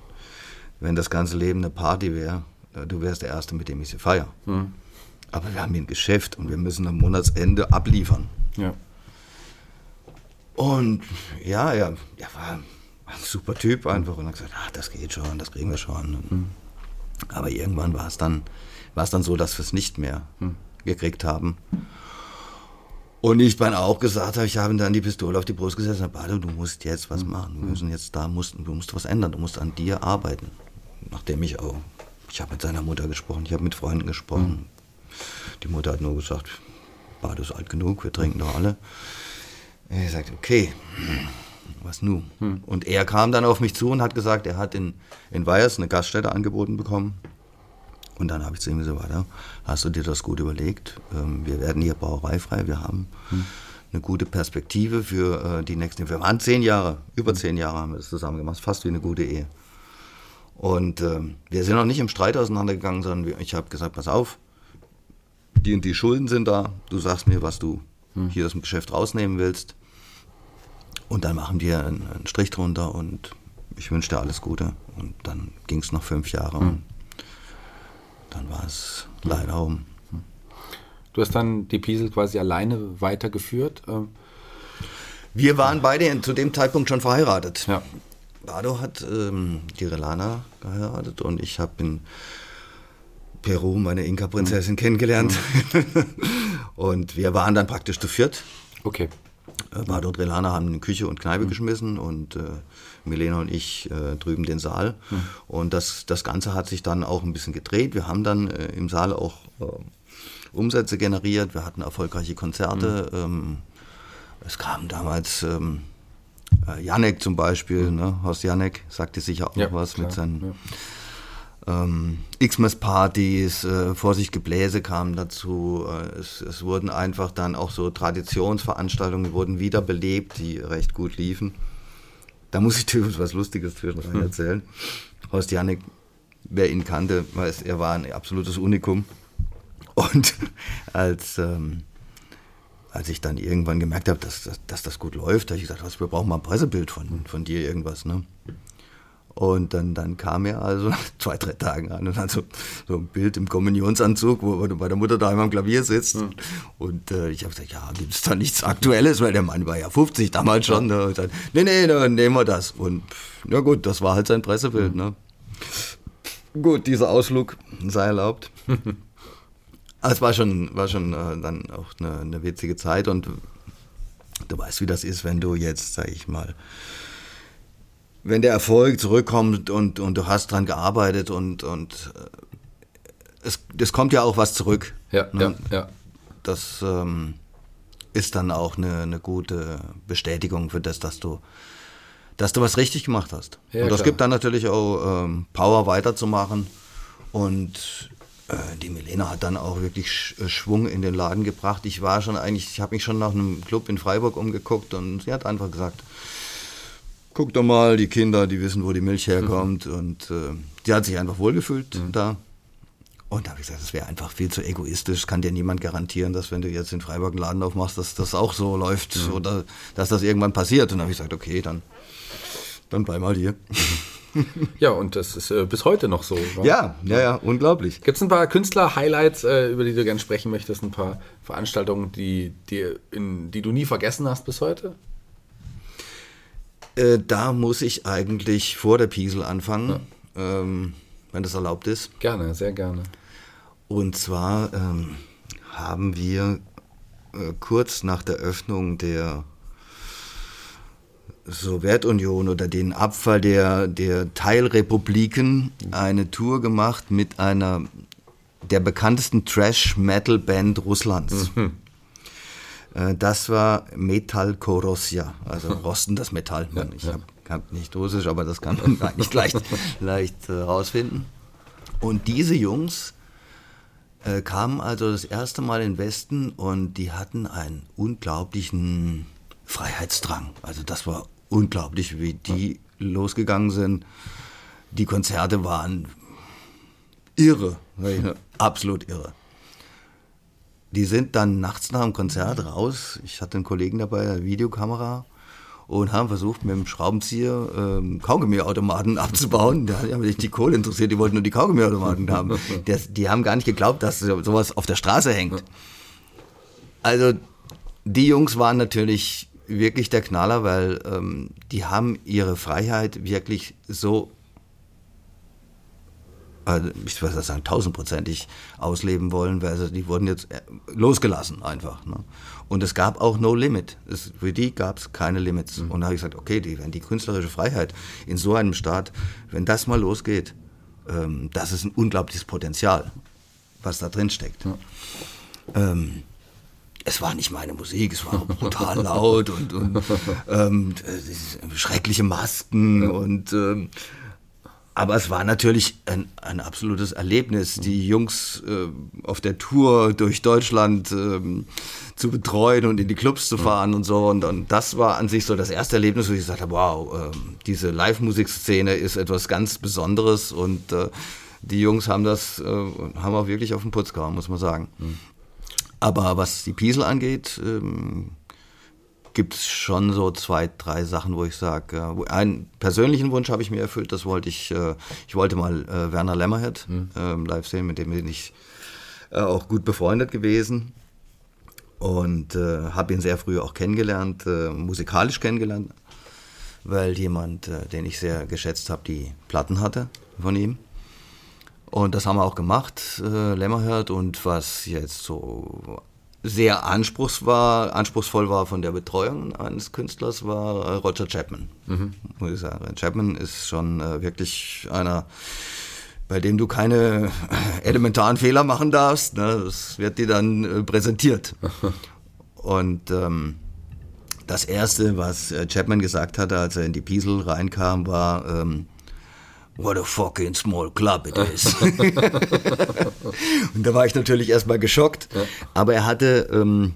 wenn das ganze Leben eine Party wäre, äh, du wärst der Erste, mit dem ich sie feiere. Aber wir haben hier ein Geschäft und wir müssen am Monatsende abliefern. ja. Und ja, er, er war ein super Typ einfach und hat gesagt, ach, das geht schon, das kriegen wir schon. Und, Aber irgendwann war es dann, war es dann so, dass wir es nicht mehr gekriegt haben. Und ich dann auch gesagt habe, ich habe ihm dann die Pistole auf die Brust gesetzt und habe, du musst jetzt was machen. Wir müssen jetzt da, musst, du musst was ändern, du musst an dir arbeiten. Nachdem ich auch, ich habe mit seiner Mutter gesprochen, ich habe mit Freunden gesprochen. Die Mutter hat nur gesagt, Bado ist alt genug, wir trinken doch alle. Er sagt, okay, was nun? Und er kam dann auf mich zu und hat gesagt, er hat in, in Weyers eine Gaststätte angeboten bekommen. Und dann habe ich zu ihm gesagt, warte, hast du dir das gut überlegt? Ähm, wir werden hier brauereifrei, wir haben eine gute Perspektive für äh, die nächsten, wir waren zehn Jahre, über zehn Jahre haben wir das zusammen gemacht, fast wie eine gute Ehe. Und ähm, wir sind auch nicht im Streit auseinandergegangen, sondern ich habe gesagt, pass auf, die und die Schulden sind da, du sagst mir, was du hier aus dem Geschäft rausnehmen willst. Und dann machen wir einen, einen Strich drunter und ich wünsche dir alles Gute. Und dann ging es noch fünf Jahre. Und dann war es leider um. Du hast dann die Piesel quasi alleine weitergeführt. ähm, Wir waren beide zu dem Zeitpunkt schon verheiratet. Ja. Bardo hat ähm, die Relana geheiratet und ich habe in Peru meine Inka-Prinzessin kennengelernt. und wir waren dann praktisch zu viert. Okay. Äh, Bardo und Relana haben in Küche und Kneipe geschmissen und äh, Milena und ich äh, drüben den Saal. Und das, das Ganze hat sich dann auch ein bisschen gedreht. Wir haben dann äh, im Saal auch äh, Umsätze generiert. Wir hatten erfolgreiche Konzerte. Ähm, es kam damals ähm, äh, Janek zum Beispiel, ne? Horst Janek sagte sicher auch Ja, noch was klar, mit seinen ja. Ähm, Xmas-Partys, äh, Vorsicht Gebläse kamen dazu. Äh, es, es wurden einfach dann auch so Traditionsveranstaltungen wurden wiederbelebt, die recht gut liefen. Da muss ich dir was Lustiges zwischendurch erzählen. Horst Janik, wer ihn kannte, weiß, er war ein absolutes Unikum. Und als, ähm, als ich dann irgendwann gemerkt habe, dass, dass, dass das gut läuft, habe ich gesagt, was, wir brauchen mal ein Pressebild von, von dir, irgendwas. Ne? Und dann, dann kam er also nach zwei, drei Tagen an und hat so, so ein Bild im Kommunionsanzug, wo er bei der Mutter daheim am Klavier sitzt. Und äh, ich habe gesagt, ja, gibt es da nichts Aktuelles, weil der Mann war ja 50 damals schon. Ne? Und dann, nee, nee, dann nehmen wir das. Und na gut, das war halt sein Pressebild. Ne? Gut, dieser Ausflug sei erlaubt. Es war schon, war schon äh, dann auch eine, eine witzige Zeit und du weißt, wie das ist, wenn du jetzt, sag ich mal, wenn der Erfolg zurückkommt und, und du hast dran gearbeitet und, und äh, es, es kommt ja auch was zurück. Ja, ne? ja, ja. Das ähm, ist dann auch eine, eine gute Bestätigung für das, dass du, dass du was richtig gemacht hast. Ja, und das klar. gibt dann natürlich auch ähm, Power weiterzumachen. Und äh, die Milena hat dann auch wirklich Sch äh, Schwung in den Laden gebracht. Ich war schon eigentlich, ich habe mich schon nach einem Club in Freiburg umgeguckt und sie hat einfach gesagt, guck doch mal, die Kinder, die wissen, wo die Milch herkommt. Und äh, die hat sich einfach wohlgefühlt da. Und da habe ich gesagt, das wäre einfach viel zu egoistisch. Kann dir niemand garantieren, dass wenn du jetzt in Freiburg einen Laden aufmachst, dass das auch so läuft oder dass das irgendwann passiert. Und da habe ich gesagt, okay, dann, dann bleib mal hier. Ja, und das ist äh, bis heute noch so. Ja, ja, ja, unglaublich. Gibt es ein paar Künstler-Highlights, äh, über die du gerne sprechen möchtest? Ein paar Veranstaltungen, die, die, in, die du nie vergessen hast bis heute? Äh, da muss ich eigentlich vor der Piesel anfangen, ähm, wenn das erlaubt ist. Gerne, sehr gerne. Und zwar ähm, haben wir äh, kurz nach der Öffnung der Sowjetunion oder den Abfall der, der Teilrepubliken eine Tour gemacht mit einer der bekanntesten Trash-Metal-Band Russlands. Äh, Das war Metal Korosja, also rostendes Metall. Ja, ich hab nicht Russisch, aber das kann man eigentlich leicht, leicht äh, rausfinden. Und diese Jungs äh, kamen also das erste Mal in den Westen und die hatten einen unglaublichen Freiheitsdrang. Also das war unglaublich, wie die losgegangen sind. Die Konzerte waren irre, absolut irre. Die sind dann nachts nach dem Konzert raus. Ich hatte einen Kollegen dabei, eine Videokamera, und haben versucht, mit dem Schraubenzieher ähm, Kaugummiautomaten abzubauen. Da hat mich die Kohle interessiert, die wollten nur die Kaugummiautomaten haben. Das, die haben gar nicht geglaubt, dass so- sowas auf der Straße hängt. Also die Jungs waren natürlich wirklich der Knaller, weil ähm, die haben ihre Freiheit wirklich so also ich würde sagen, tausendprozentig ausleben wollen, weil also die wurden jetzt äh, losgelassen einfach. Ne? Und es gab auch No Limit. Es, für die gab es keine Limits. Und da habe ich gesagt, okay, die, wenn die künstlerische Freiheit in so einem Staat, wenn das mal losgeht, ähm, das ist ein unglaubliches Potenzial, was da drin steckt. Ähm, es war nicht meine Musik, es war brutal laut und, und ähm, äh, schreckliche Masken und ähm, aber es war natürlich ein, ein absolutes Erlebnis, die Jungs äh, auf der Tour durch Deutschland ähm, zu betreuen und in die Clubs zu fahren und so. Und, und das war an sich so das erste Erlebnis, wo ich gesagt habe, wow, ähm, diese Live-Musikszene ist etwas ganz Besonderes und äh, die Jungs haben das, äh, haben auch wirklich auf den Putz gehauen, muss man sagen. Aber was die Piesel angeht, ähm, gibt es schon so zwei, drei Sachen, wo ich sage, äh, einen persönlichen Wunsch habe ich mir erfüllt, das wollte ich, äh, ich wollte mal äh, Werner Lämmerhead mhm. ähm, live sehen, mit dem bin ich äh, auch gut befreundet gewesen und äh, habe ihn sehr früh auch kennengelernt, äh, musikalisch kennengelernt, weil jemand, den ich sehr geschätzt habe, die Platten hatte von ihm. Und das haben wir auch gemacht, äh, Lämmerhirt. Und was jetzt so sehr anspruchs war, anspruchsvoll war von der Betreuung eines Künstlers, war äh, Roger Chapman. Mhm. Muss ich sagen. Chapman ist schon äh, wirklich einer, bei dem du keine elementaren Fehler machen darfst. Ne? Das wird dir dann äh, präsentiert. Und ähm, das Erste, was äh, Chapman gesagt hatte, als er in die Piesel reinkam, war, ähm, what a fucking small club it is. und da war ich natürlich erstmal geschockt. Ja. Aber er hatte ähm,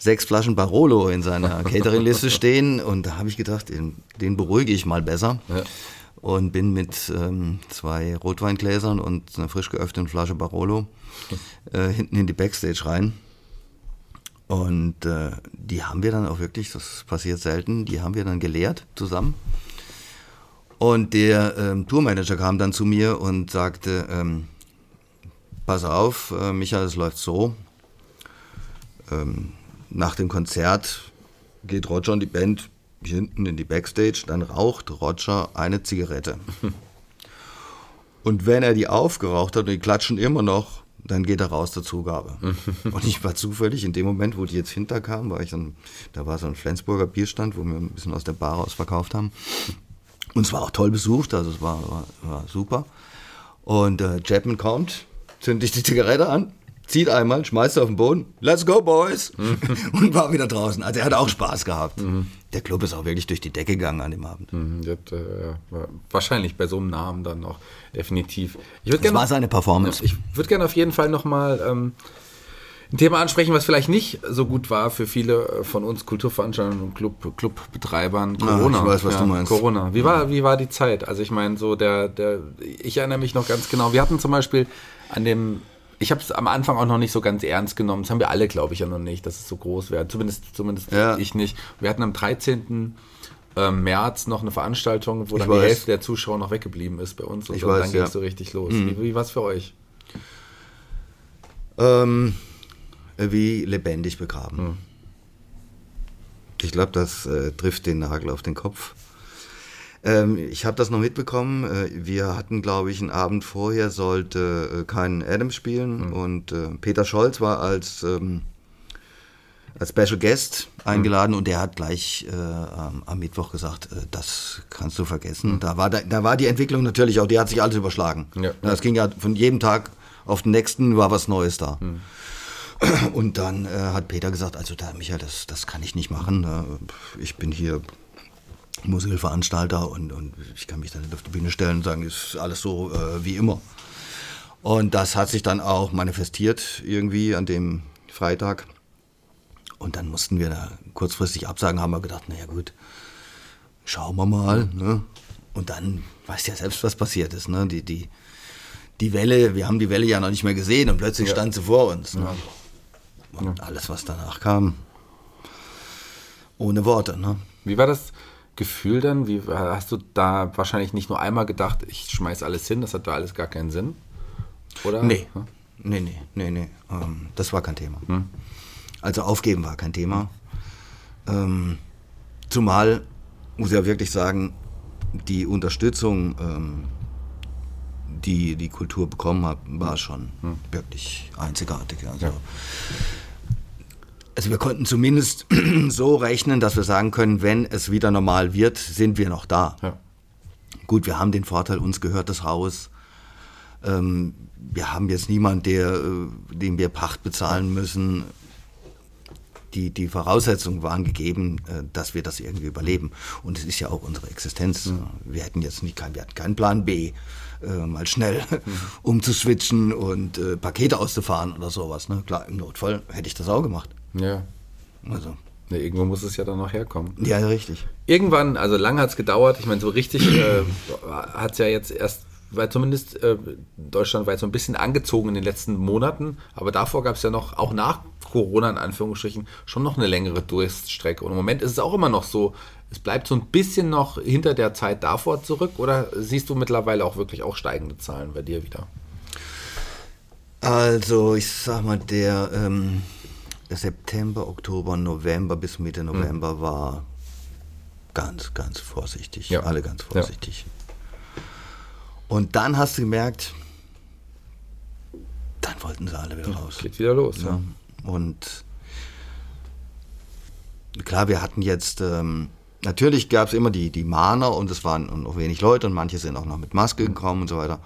sechs Flaschen Barolo in seiner Catering-Liste stehen und da habe ich gedacht, den, den, beruhige ich mal besser. Ja. Und bin mit ähm, zwei Rotweingläsern und einer frisch geöffneten Flasche Barolo äh, hinten in die Backstage rein. Und äh, die haben wir dann auch wirklich, das passiert selten, die haben wir dann geleert zusammen. Und der ähm, Tourmanager kam dann zu mir und sagte, ähm, pass auf, äh, Michael, es läuft so. Ähm, nach dem Konzert geht Roger und die Band hinten in die Backstage, dann raucht Roger eine Zigarette. Und wenn er die aufgeraucht hat und die klatschen immer noch, dann geht er raus zur Zugabe. und ich war zufällig in dem Moment, wo die jetzt hinterkamen, war ich dann, da war so ein Flensburger Bierstand, wo wir ein bisschen aus der Bar raus verkauft haben. Und es war auch toll besucht, also es war, war, war super. Und äh, Chapman kommt, zündet sich die Zigarette an, zieht einmal, schmeißt sie auf den Boden, let's go, boys! und war wieder draußen. Also er hat auch Spaß gehabt. Mhm. Der Club ist auch wirklich durch die Decke gegangen an dem Abend. Mhm, das, äh, wahrscheinlich bei so einem Namen dann noch, definitiv. Ich das gern, war seine Performance. Ich würde gerne auf jeden Fall nochmal ähm, ein Thema ansprechen, was vielleicht nicht so gut war für viele von uns Kulturveranstaltern und Club, Clubbetreibern. Corona. Ja, ich weiß, was ja, du meinst. Corona. Wie war, wie war die Zeit? Also ich meine, so der, der, ich erinnere mich noch ganz genau. Wir hatten zum Beispiel an dem, ich habe es am Anfang auch noch nicht so ganz ernst genommen. Das haben wir alle, glaube ich, ja noch nicht, dass es so groß wäre. Zumindest, zumindest ja. ich nicht. Wir hatten am 13. Ähm, März noch eine Veranstaltung, wo ich dann weiß. die Hälfte der Zuschauer noch weggeblieben ist bei uns. Und ich dann, weiß, dann ging es so richtig los. Mhm. Wie, wie war es für euch? Ähm, wie lebendig begraben. Hm. Ich glaube, das äh, trifft den Nagel auf den Kopf. Ähm, ich habe das noch mitbekommen. Äh, wir hatten, glaube ich, einen Abend vorher sollte äh, keinen Adams spielen hm. und äh, Peter Scholz war als, ähm, als Special Guest eingeladen hm. und der hat gleich äh, am Mittwoch gesagt, äh, das kannst du vergessen. Hm. Da, war da, da, war die Entwicklung natürlich auch, die hat sich alles überschlagen. Ja. Das ging ja von jedem Tag auf den nächsten war was Neues da. Hm. Und dann äh, hat Peter gesagt, also da, Michael, das, das kann ich nicht machen. Äh, ich bin hier Musical-Veranstalter und, und ich kann mich dann nicht auf die Bühne stellen und sagen, ist alles so äh, wie immer. Und das hat sich dann auch manifestiert irgendwie an dem Freitag. Und dann mussten wir da kurzfristig absagen, haben wir gedacht, naja gut, schauen wir mal. Ne? Und dann weißt ja selbst, was passiert ist. Ne? Die, die, die Welle, wir haben die Welle ja noch nicht mehr gesehen und plötzlich ja. stand sie vor uns. Ne? Ja. Und ja. alles, was danach kam, ohne Worte. Ne? Wie war das Gefühl denn? Wie, hast du da wahrscheinlich nicht nur einmal gedacht, ich schmeiß alles hin, das hat da alles gar keinen Sinn? Oder? Nee. Hm? Nee, nee, nee, nee. Ähm, das war kein Thema. Hm? Also aufgeben war kein Thema. Ähm, zumal, muss ich ja wirklich sagen, die Unterstützung ähm, die die Kultur bekommen hat, war schon hm. wirklich einzigartig. Also, ja. also wir konnten zumindest so rechnen, dass wir sagen können, wenn es wieder normal wird, sind wir noch da. Ja. Gut, wir haben den Vorteil, uns gehört das Haus. Ähm, wir haben jetzt niemanden, der, äh, dem wir Pacht bezahlen müssen. Die, die Voraussetzungen waren gegeben, äh, dass wir das irgendwie überleben. Und es ist ja auch unsere Existenz. Mhm. Wir hätten jetzt nicht, wir hatten keinen Plan B äh, mal schnell umzuswitchen und äh, Pakete auszufahren oder sowas. Ne? Klar, im Notfall hätte ich das auch gemacht. Ja. Also. Ja, irgendwo muss es ja dann noch herkommen. Ja, richtig. Irgendwann, also lange hat es gedauert. Ich meine, so richtig äh, hat es ja jetzt erst, weil zumindest äh, Deutschland war jetzt so ein bisschen angezogen in den letzten Monaten. Aber davor gab es ja noch, auch nach Corona in Anführungsstrichen schon noch eine längere Durststrecke. Und im Moment ist es auch immer noch so, es bleibt so ein bisschen noch hinter der Zeit davor zurück oder siehst du mittlerweile auch wirklich auch steigende Zahlen bei dir wieder? Also ich sag mal, der ähm, September, Oktober, November bis Mitte November mhm. war ganz, ganz vorsichtig. Ja. Alle ganz vorsichtig. Ja. Und dann hast du gemerkt, dann wollten sie alle wieder raus. Geht wieder los. Ja. Und klar, wir hatten jetzt, ähm, natürlich gab es immer die, die Mahner und es waren noch wenig Leute und manche sind auch noch mit Maske gekommen und so weiter.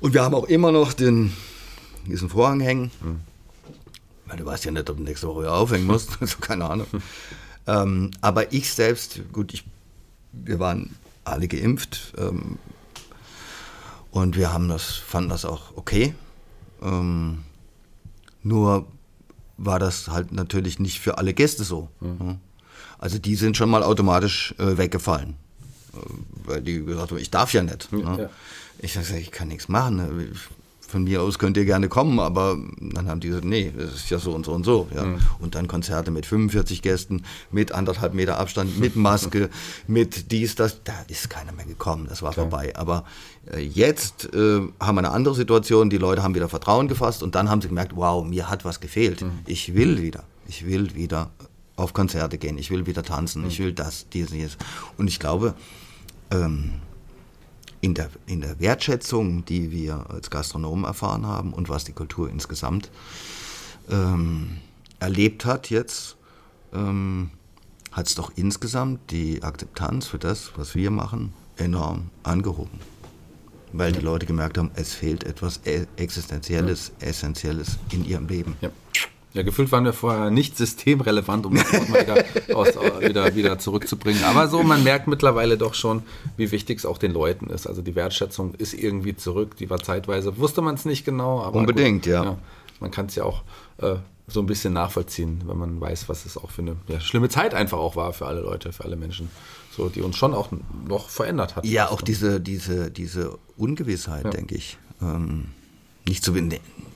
Und wir haben auch immer noch den, diesen Vorhang hängen. Mhm. Weil du weißt ja nicht, ob du nächste Woche aufhängen musst, also keine Ahnung. ähm, aber ich selbst, gut, ich, wir waren alle geimpft ähm, und wir haben das, fanden das auch okay. Ähm, nur war das halt natürlich nicht für alle Gäste so. Mhm. Also die sind schon mal automatisch äh, weggefallen, äh, weil die gesagt haben, ich darf ja nicht. Ne? ja. Ich sage, ich kann nichts machen. Ne? Von mir aus könnt ihr gerne kommen, aber dann haben die gesagt, nee, das ist ja so und so und so. Ja. Mhm. Und dann Konzerte mit 45 Gästen, mit anderthalb Meter Abstand, mit Maske, mit dies, das. Da ist keiner mehr gekommen, das war okay. vorbei. Aber äh, jetzt äh, haben wir eine andere Situation, die Leute haben wieder Vertrauen gefasst und dann haben sie gemerkt, wow, mir hat was gefehlt. Mhm. Ich will wieder, ich will wieder auf Konzerte gehen, ich will wieder tanzen, mhm. ich will das, dieses. Und ich glaube, ähm, in der, in der Wertschätzung, die wir als Gastronomen erfahren haben und was die Kultur insgesamt ähm, erlebt hat jetzt, ähm, hat es doch insgesamt die Akzeptanz für das, was wir machen, enorm angehoben. Weil die Leute gemerkt haben, es fehlt etwas e-, Existenzielles, Essentielles in ihrem Leben. Ja. Ja, gefühlt waren wir vorher nicht systemrelevant, um das Wort mal wieder, aus, wieder, wieder zurückzubringen. Aber so, man merkt mittlerweile doch schon, wie wichtig es auch den Leuten ist. Also die Wertschätzung ist irgendwie zurück. Die war zeitweise, wusste man es nicht genau. Aber Unbedingt, gut, ja. ja. Man kann es ja auch äh, so ein bisschen nachvollziehen, wenn man weiß, was es auch für eine ja, schlimme Zeit einfach auch war für alle Leute, für alle Menschen. So, die uns schon auch noch verändert hat. Ja, auch diese, diese, diese Ungewissheit, ja. denke ich. Ähm, nicht so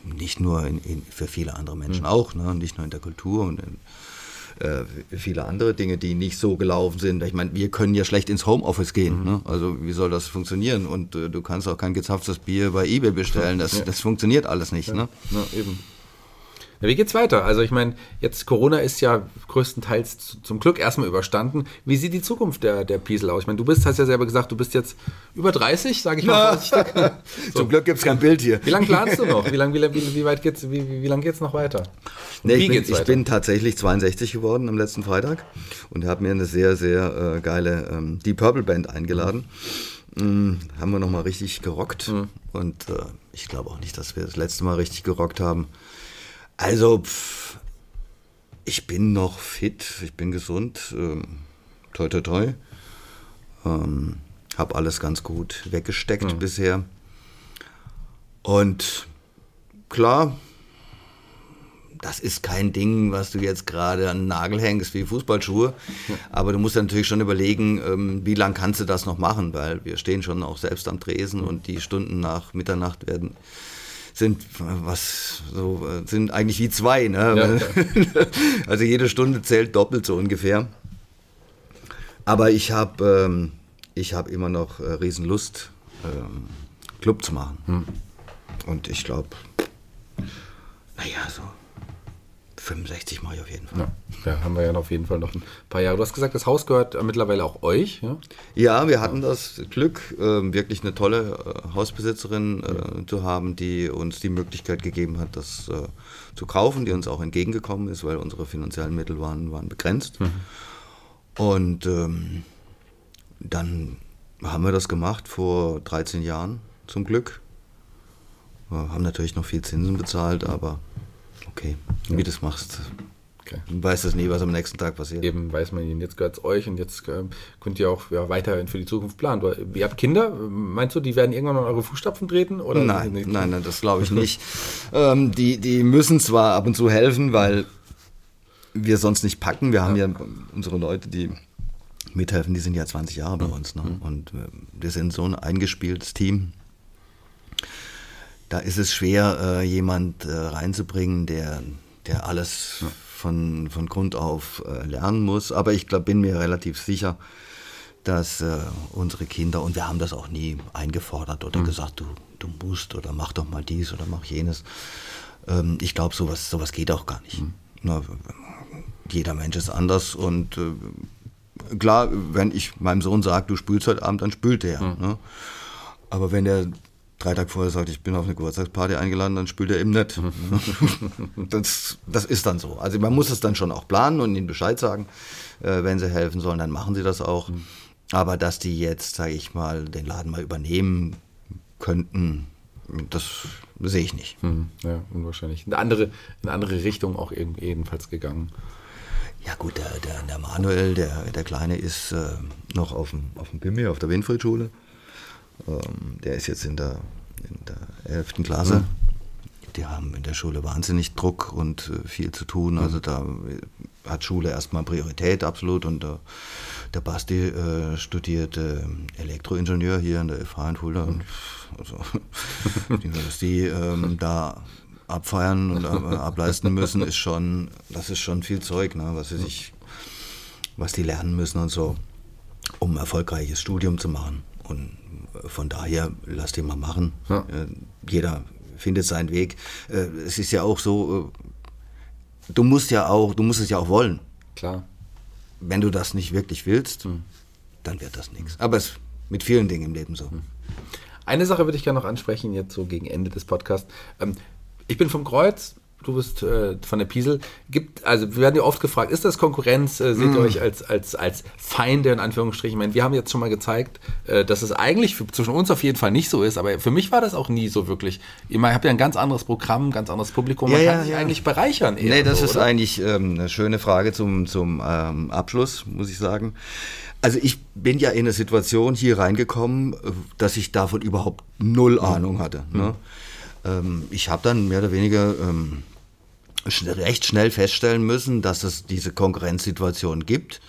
nicht nur in, in, für viele andere Menschen mhm. auch, ne? nicht nur in der Kultur und in, äh, viele andere Dinge, die nicht so gelaufen sind. Ich meine, wir können ja schlecht ins Homeoffice gehen. Mhm. Ne? Also wie soll das funktionieren? Und äh, du kannst auch kein gezapftes Bier bei eBay bestellen. Das, ja. das funktioniert alles nicht. Ja. Ne? Ja, eben. Ja, wie geht's weiter? Also ich meine, jetzt Corona ist ja größtenteils zum Glück erstmal überstanden. Wie sieht die Zukunft der, der Piesel aus? Ich meine, du bist, hast ja selber gesagt, du bist jetzt über 30, sage ich mal so. Zum Glück gibt es kein Bild hier. Wie lange planst du noch? Wie lange wie, wie, wie weit geht's, wie, wie, wie lang geht's noch weiter? Nee, ich, bin, ich bin, tatsächlich 62 geworden am letzten Freitag und habe mir eine sehr, sehr äh, geile ähm, Deep Purple Band eingeladen. Mhm. haben wir nochmal richtig gerockt. Mhm. Und äh, ich glaube auch nicht, dass wir das letzte Mal richtig gerockt haben. Also, pff, ich bin noch fit, ich bin gesund, ähm, toi toi toi. Ähm, hab alles ganz gut weggesteckt mhm. bisher. Und klar, das ist kein Ding, was du jetzt gerade an den Nagel hängst wie Fußballschuhe. Aber du musst natürlich schon überlegen, ähm, wie lange kannst du das noch machen, weil wir stehen schon auch selbst am Tresen und die Stunden nach Mitternacht werden sind was so sind eigentlich wie zwei. Ne? Ja, also jede Stunde zählt doppelt so ungefähr. Aber ich habe ähm, ich habe immer noch äh, Riesenlust, ähm, Club zu machen. Hm. Und ich glaube, naja, so 65 mache ich auf jeden Fall. Ja, ja, haben wir ja auf jeden Fall noch ein paar Jahre. Du hast gesagt, das Haus gehört mittlerweile auch euch. Ja, ja wir hatten das Glück, äh, wirklich eine tolle äh, Hausbesitzerin äh, zu haben, die uns die Möglichkeit gegeben hat, das äh, zu kaufen, die uns auch entgegengekommen ist, weil unsere finanziellen Mittel waren, waren begrenzt. Mhm. Und ähm, dann haben wir das gemacht vor 13 Jahren, zum Glück. Wir haben natürlich noch viel Zinsen bezahlt, aber Okay, wie du das machst. Okay. Du weißt es nie, was am nächsten Tag passiert. Eben weiß man ihn. Jetzt gehört es euch und jetzt äh, könnt ihr auch ja, weiterhin für die Zukunft planen. Ihr habt Kinder, meinst du, die werden irgendwann in eure Fußstapfen treten? Oder nein, nein, nein, das glaube ich nicht. ähm, die, die müssen zwar ab und zu helfen, weil wir sonst nicht packen. Wir haben ja, ja unsere Leute, die mithelfen, die sind ja 20 Jahre bei uns. Ne? Mhm. Und äh, wir sind so ein eingespieltes Team da ist es schwer, äh, jemand äh, reinzubringen, der der alles ja. von, von Grund auf äh, lernen muss. Aber ich glaub, bin mir relativ sicher, dass äh, unsere Kinder, und wir haben das auch nie eingefordert oder mhm. gesagt, du, du musst oder mach doch mal dies oder mach jenes. Ähm, ich glaube, sowas, sowas geht auch gar nicht. Mhm. Na, jeder Mensch ist anders und äh, klar, wenn ich meinem Sohn sage, du spülst heute Abend, dann spült er. Mhm. Ne? Aber wenn er drei Tage vorher sagt, ich bin auf eine Geburtstagsparty eingeladen, dann spült er eben nicht. Das, das ist dann so. Also man muss es dann schon auch planen und ihnen Bescheid sagen. Äh, wenn sie helfen sollen, dann machen sie das auch. Mhm. Aber dass die jetzt, sage ich mal, den Laden mal übernehmen könnten, das sehe ich nicht. Mhm. Ja, unwahrscheinlich. Eine andere, eine andere Richtung auch jedenfalls gegangen. Ja gut, der, der, der Manuel, der, der Kleine, ist äh, noch auf dem, auf dem Pimmel, auf der Winfried-Schule. Ähm, der ist jetzt in der, in der 11. Klasse. Mhm. Die haben in der Schule wahnsinnig Druck und äh, viel zu tun. Also da hat Schule erstmal Priorität, absolut. Und äh, der Basti äh, studiert äh, Elektroingenieur hier in der FH in Fulda. Und also, dass die ähm, da abfeiern und äh, ableisten müssen, ist schon, das ist schon viel Zeug, ne, was sie sich, was die lernen müssen und so, um ein erfolgreiches Studium zu machen. Und von daher, lass die mal machen. Ja. Äh, jeder findet seinen Weg. Äh, es ist ja auch so, äh, du musst ja auch, du musst es ja auch wollen. Klar. Wenn du das nicht wirklich willst, hm. dann wird das nichts. Aber es ist mit vielen Dingen im Leben so. Hm. Eine Sache würde ich gerne noch ansprechen, jetzt so gegen Ende des Podcasts. Ähm, ich bin vom Kreuz, du bist äh, von der Piesel. Gibt, also wir werden ja oft gefragt, ist das Konkurrenz? Äh, seht ihr mm. euch als, als, als Feinde in Anführungsstrichen? Ich meine, wir haben jetzt schon mal gezeigt, äh, dass es eigentlich für, zwischen uns auf jeden Fall nicht so ist, aber für mich war das auch nie so wirklich. Ihr habt ja ein ganz anderes Programm, ein ganz anderes Publikum. Man ja, kann ja, sich ja. eigentlich bereichern. Eher nee, das so, ist oder? eigentlich ähm, eine schöne Frage zum, zum ähm, Abschluss, muss ich sagen. Also ich bin ja in eine Situation hier reingekommen, äh, dass ich davon überhaupt null mhm. Ahnung hatte. Ne? Mhm. Ähm, ich habe dann mehr oder weniger ähm, recht schnell feststellen müssen, dass es diese Konkurrenzsituation gibt.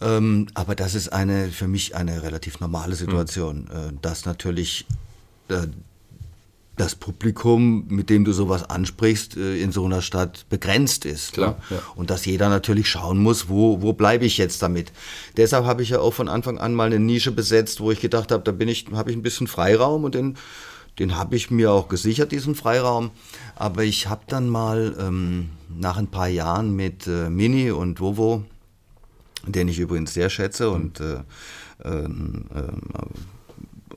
Ähm, aber das ist eine für mich eine relativ normale Situation, mhm. dass natürlich äh, das Publikum, mit dem du sowas ansprichst, äh, in so einer Stadt begrenzt ist. Klar, ne? ja. Und dass jeder natürlich schauen muss, wo, wo bleibe ich jetzt damit. Deshalb habe ich ja auch von Anfang an mal eine Nische besetzt, wo ich gedacht habe, da bin ich, habe ich ein bisschen Freiraum und den den habe ich mir auch gesichert, diesen Freiraum. Aber ich habe dann mal ähm, nach ein paar Jahren mit äh, Mini und Vovo, den ich übrigens sehr schätze und äh, äh,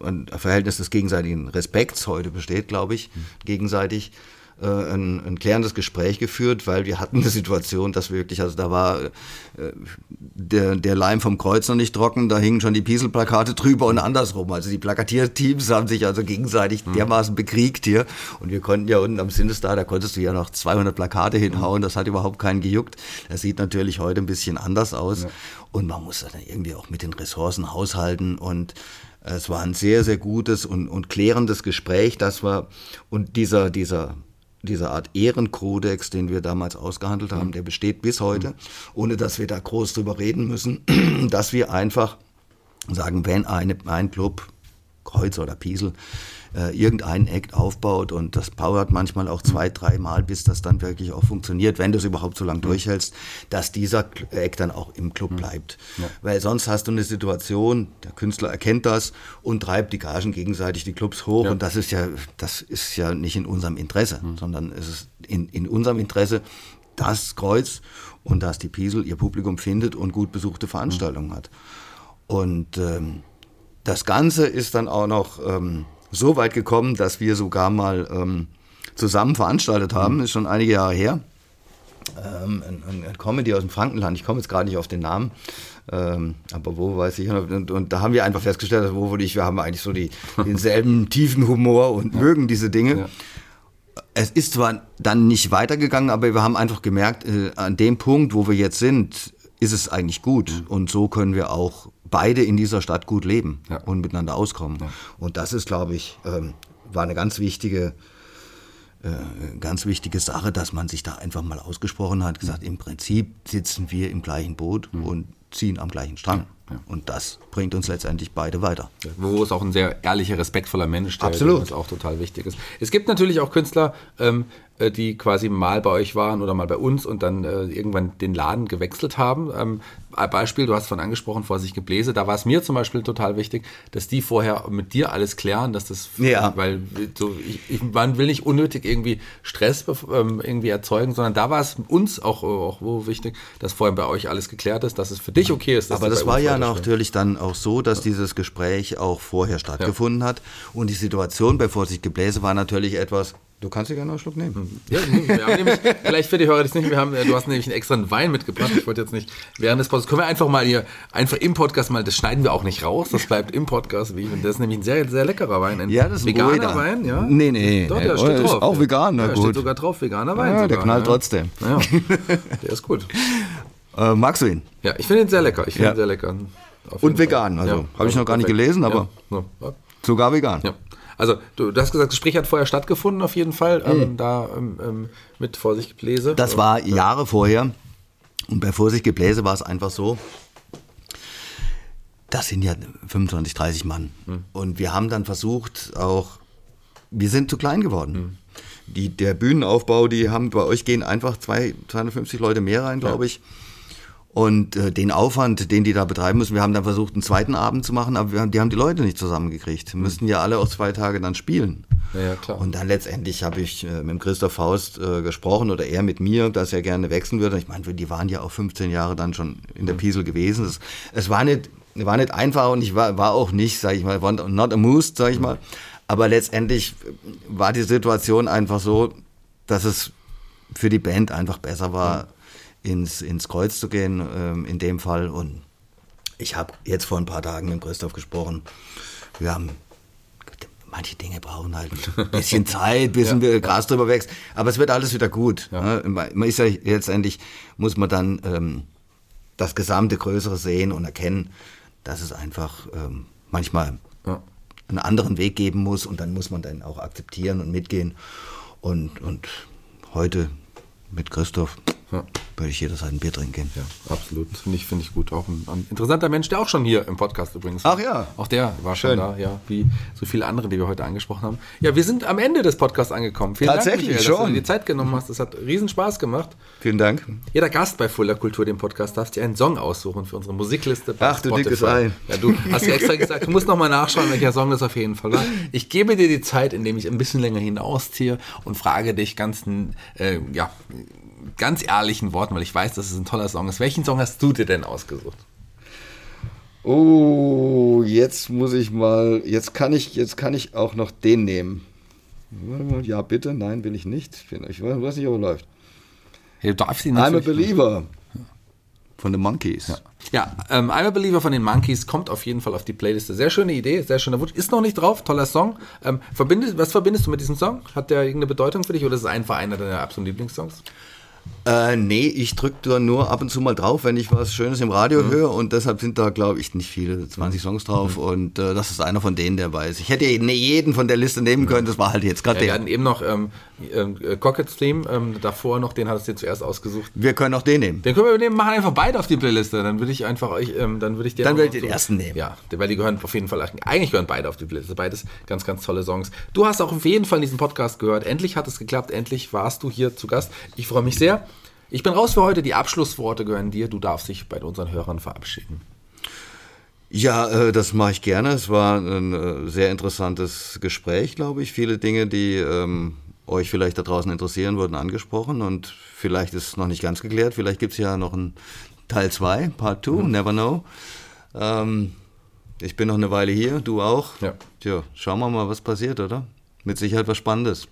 ein Verhältnis des gegenseitigen Respekts heute besteht, glaube ich, gegenseitig äh, ein, ein klärendes Gespräch geführt, weil wir hatten eine Situation, dass wirklich, also da war äh, der, der Leim vom Kreuz noch nicht trocken, da hingen schon die Pieselplakate drüber und andersrum. Also die Plakatierteams haben sich also gegenseitig mhm. dermaßen bekriegt hier und wir konnten ja unten am Sinnestar, da konntest du ja noch 200 Plakate hinhauen, das hat überhaupt keinen gejuckt. Das sieht natürlich heute ein bisschen anders aus ja. und man muss dann irgendwie auch mit den Ressourcen haushalten und es war ein sehr, sehr gutes und, und klärendes Gespräch, das war, und dieser, dieser diese Art Ehrenkodex, den wir damals ausgehandelt haben, der besteht bis heute, ohne dass wir da groß drüber reden müssen, dass wir einfach sagen, wenn eine, ein Club, Kreuz oder Piesel, äh, irgendeinen Act aufbaut und das powert manchmal auch zwei, dreimal, bis das dann wirklich auch funktioniert, wenn du es überhaupt so lange durchhältst, dass dieser Act dann auch im Club bleibt. Ja. Weil sonst hast du eine Situation, der Künstler erkennt das und treibt die Gagen gegenseitig die Clubs hoch ja. und das ist ja, das ist ja nicht in unserem Interesse, mhm. sondern es ist in, in unserem Interesse, das Kreuz und dass die Piesel ihr Publikum findet und gut besuchte Veranstaltungen mhm. hat. Und ähm, das Ganze ist dann auch noch ähm, so weit gekommen, dass wir sogar mal ähm, zusammen veranstaltet haben, ist schon einige Jahre her. Ähm, ein, ein, Comedy aus dem Frankenland, ich komme jetzt gerade nicht auf den Namen, ähm, aber wo weiß ich, und, und, da haben wir einfach festgestellt, dass wo und ich, wir haben eigentlich so die, denselben tiefen Humor und ja. mögen diese Dinge. Ja. Es ist zwar dann nicht weitergegangen, aber wir haben einfach gemerkt, äh, an dem Punkt, wo wir jetzt sind, ist es eigentlich gut. Mhm. Und so können wir auch beide in dieser Stadt gut leben ja. und miteinander auskommen. Ja. Und das ist, glaube ich, ähm, war eine ganz wichtige, äh, ganz wichtige Sache, dass man sich da einfach mal ausgesprochen hat, gesagt, mhm. im Prinzip sitzen wir im gleichen Boot mhm. und ziehen am gleichen Strang. Ja. Und das bringt uns letztendlich beide weiter. Wo es auch ein sehr ehrlicher, respektvoller Mensch, der Absolut. auch total wichtig ist. Es gibt natürlich auch Künstler, ähm, äh, die quasi mal bei euch waren oder mal bei uns und dann äh, irgendwann den Laden gewechselt haben. Ähm, Beispiel, du hast von angesprochen, vor sich Gebläse, da war es mir zum Beispiel total wichtig, dass die vorher mit dir alles klären, dass das, Ja. weil so, ich, ich, man will nicht unnötig irgendwie Stress ähm, irgendwie erzeugen, sondern da war es uns auch, auch wo wichtig, dass vorher bei euch alles geklärt ist, dass es für dich okay ist. Dass Aber das war uns ja natürlich dann auch so, dass dieses Gespräch auch vorher stattgefunden hat. Und die Situation bei Vorsicht Gebläse war natürlich etwas. Du kannst dir gerne einen Schluck nehmen. Ja, wir haben nämlich, vielleicht für die Hörer das nicht, wir haben, äh, du hast nämlich einen extra Wein mitgebracht. Ich wollte jetzt nicht während des Podcasts, können wir einfach mal hier, einfach im Podcast mal, das schneiden wir auch nicht raus, das bleibt im Podcast. Wie, das ist nämlich ein sehr, sehr leckerer Wein. Ein Ja, das ist ein veganer Rueda. Wein, ja? Nee, nee, Doch, nee. der steht Ist drauf. auch vegan, na ja, gut. steht sogar drauf, veganer Wein. Ja, der sogar, knallt ja. trotzdem. Ja, der ist gut. Äh, magst du ihn? Ja, ich finde ihn sehr lecker. Ich finde Ja. ihn sehr lecker. Und vegan, Fall. also, habe ich noch gar nicht perfekt. gelesen, aber- Ja, ja. Sogar vegan. Ja. Also, du, du hast gesagt, das Gespräch hat vorher stattgefunden, auf jeden Fall. Ähm, da ähm, ähm, mit Vorsicht Gebläse. Das war Jahre vorher. Und bei Vorsicht Gebläse war es einfach so, das sind ja 25, 30 Mann. Und wir haben dann versucht, auch, wir sind zu klein geworden. Die, der Bühnenaufbau, die haben bei euch gehen einfach zwei, 250 Leute mehr rein, glaube ich. Und äh, den Aufwand, den die da betreiben müssen, wir haben dann versucht, einen zweiten Abend zu machen, aber wir haben, die haben die Leute nicht zusammengekriegt. Wir müssten ja alle auch zwei Tage dann spielen. Ja, ja, klar. Und dann letztendlich habe ich äh, mit Christoph Faust äh, gesprochen oder er mit mir, dass er gerne wechseln würde. Ich meine, die waren ja auch 15 Jahre dann schon in der Piesel gewesen. Es, es war, nicht, war nicht einfach und ich war, war auch nicht, sage ich mal, not amused, sage ich mal. Aber letztendlich war die Situation einfach so, dass es für die Band einfach besser war, ins, ins Kreuz zu gehen, ähm, in dem Fall. Und ich habe jetzt vor ein paar Tagen mit Christoph gesprochen. Wir haben manche Dinge brauchen halt ein bisschen Zeit, bis ein Gras drüber wächst. Aber es wird alles wieder gut. ne? Man ist ja letztendlich, muss man dann ähm, das gesamte Größere sehen und erkennen, dass es einfach ähm, manchmal Ja. einen anderen Weg geben muss und dann muss man dann auch akzeptieren und mitgehen. Und, und heute mit Christoph Ja. würde ich jederzeit ein Bier trinken. Ja, absolut. Finde ich, finde ich gut. Auch ein, ein interessanter Mensch, der auch schon hier im Podcast übrigens war. Ach ja. Auch der war schon Schön. da, ja, wie so viele andere, die wir heute angesprochen haben. Ja, wir sind am Ende des Podcasts angekommen. Vielen Tatsächlich Dank, Michael, dass du schon. dir die Zeit genommen hast. Das hat riesen Spaß gemacht. Vielen Dank. Jeder Gast bei Fuller Kultur, dem Podcast, darf dir einen Song aussuchen für unsere Musikliste. bei Ach, du dickes Ei. Ja, du hast ja extra gesagt, du musst nochmal nachschauen, welcher Song das auf jeden Fall war. Ich gebe dir die Zeit, indem ich ein bisschen länger hinausziehe und frage dich ganz, äh, ja, ganz ehrlichen Worten, weil ich weiß, dass es ein toller Song ist. Welchen Song hast du dir denn ausgesucht? Oh, jetzt muss ich mal, jetzt kann ich, jetzt kann ich auch noch den nehmen. Ja, bitte, nein, will ich nicht. Ich weiß nicht, ob er läuft. Ja, du darfst ihn I'm a Believer. Von The Monkeys. Ja, ähm, I'm a Believer von den Monkeys kommt auf jeden Fall auf die Playliste. Sehr schöne Idee, sehr schöner Wunsch. Ist noch nicht drauf, toller Song. Ähm, verbindest, was verbindest du mit diesem Song? Hat der irgendeine Bedeutung für dich oder ist es einfach einer deiner absoluten Lieblingssongs? Äh, nee, ich drücke da nur ab und zu mal drauf, wenn ich was Schönes im Radio höre und deshalb sind da, glaube ich, nicht viele, 20 Songs drauf und äh, das ist einer von denen, der weiß. Ich hätte jeden von der Liste nehmen können, das war halt jetzt gerade Ja, wir der. hatten eben noch ähm, ähm, Cockets Theme, ähm, davor noch, den hattest du dir zuerst ausgesucht. Wir können auch den nehmen. Den können wir nehmen, machen einfach beide auf die Playliste. Dann würde ich einfach euch, ähm, dann würde ich dir Dann würde ich den so- ersten nehmen. Ja, weil die gehören auf jeden Fall, eigentlich gehören beide auf die Playliste. Beides ganz, ganz tolle Songs. Du hast auch auf jeden Fall diesen Podcast gehört. Endlich hat es geklappt. Endlich warst du hier zu Gast. Ich freue mich sehr. Ich bin raus für heute. Die Abschlussworte gehören dir. Du darfst dich bei unseren Hörern verabschieden. Ja, äh, das mache ich gerne. Es war ein äh, sehr interessantes Gespräch, glaube ich. Viele Dinge, die ähm, euch vielleicht da draußen interessieren, wurden angesprochen und vielleicht ist es noch nicht ganz geklärt. Vielleicht gibt es ja noch einen Teil 2, Part 2, never know. Ähm, ich bin noch eine Weile hier, du auch. Ja. Tja, schauen wir mal, was passiert, oder? Mit Sicherheit was Spannendes.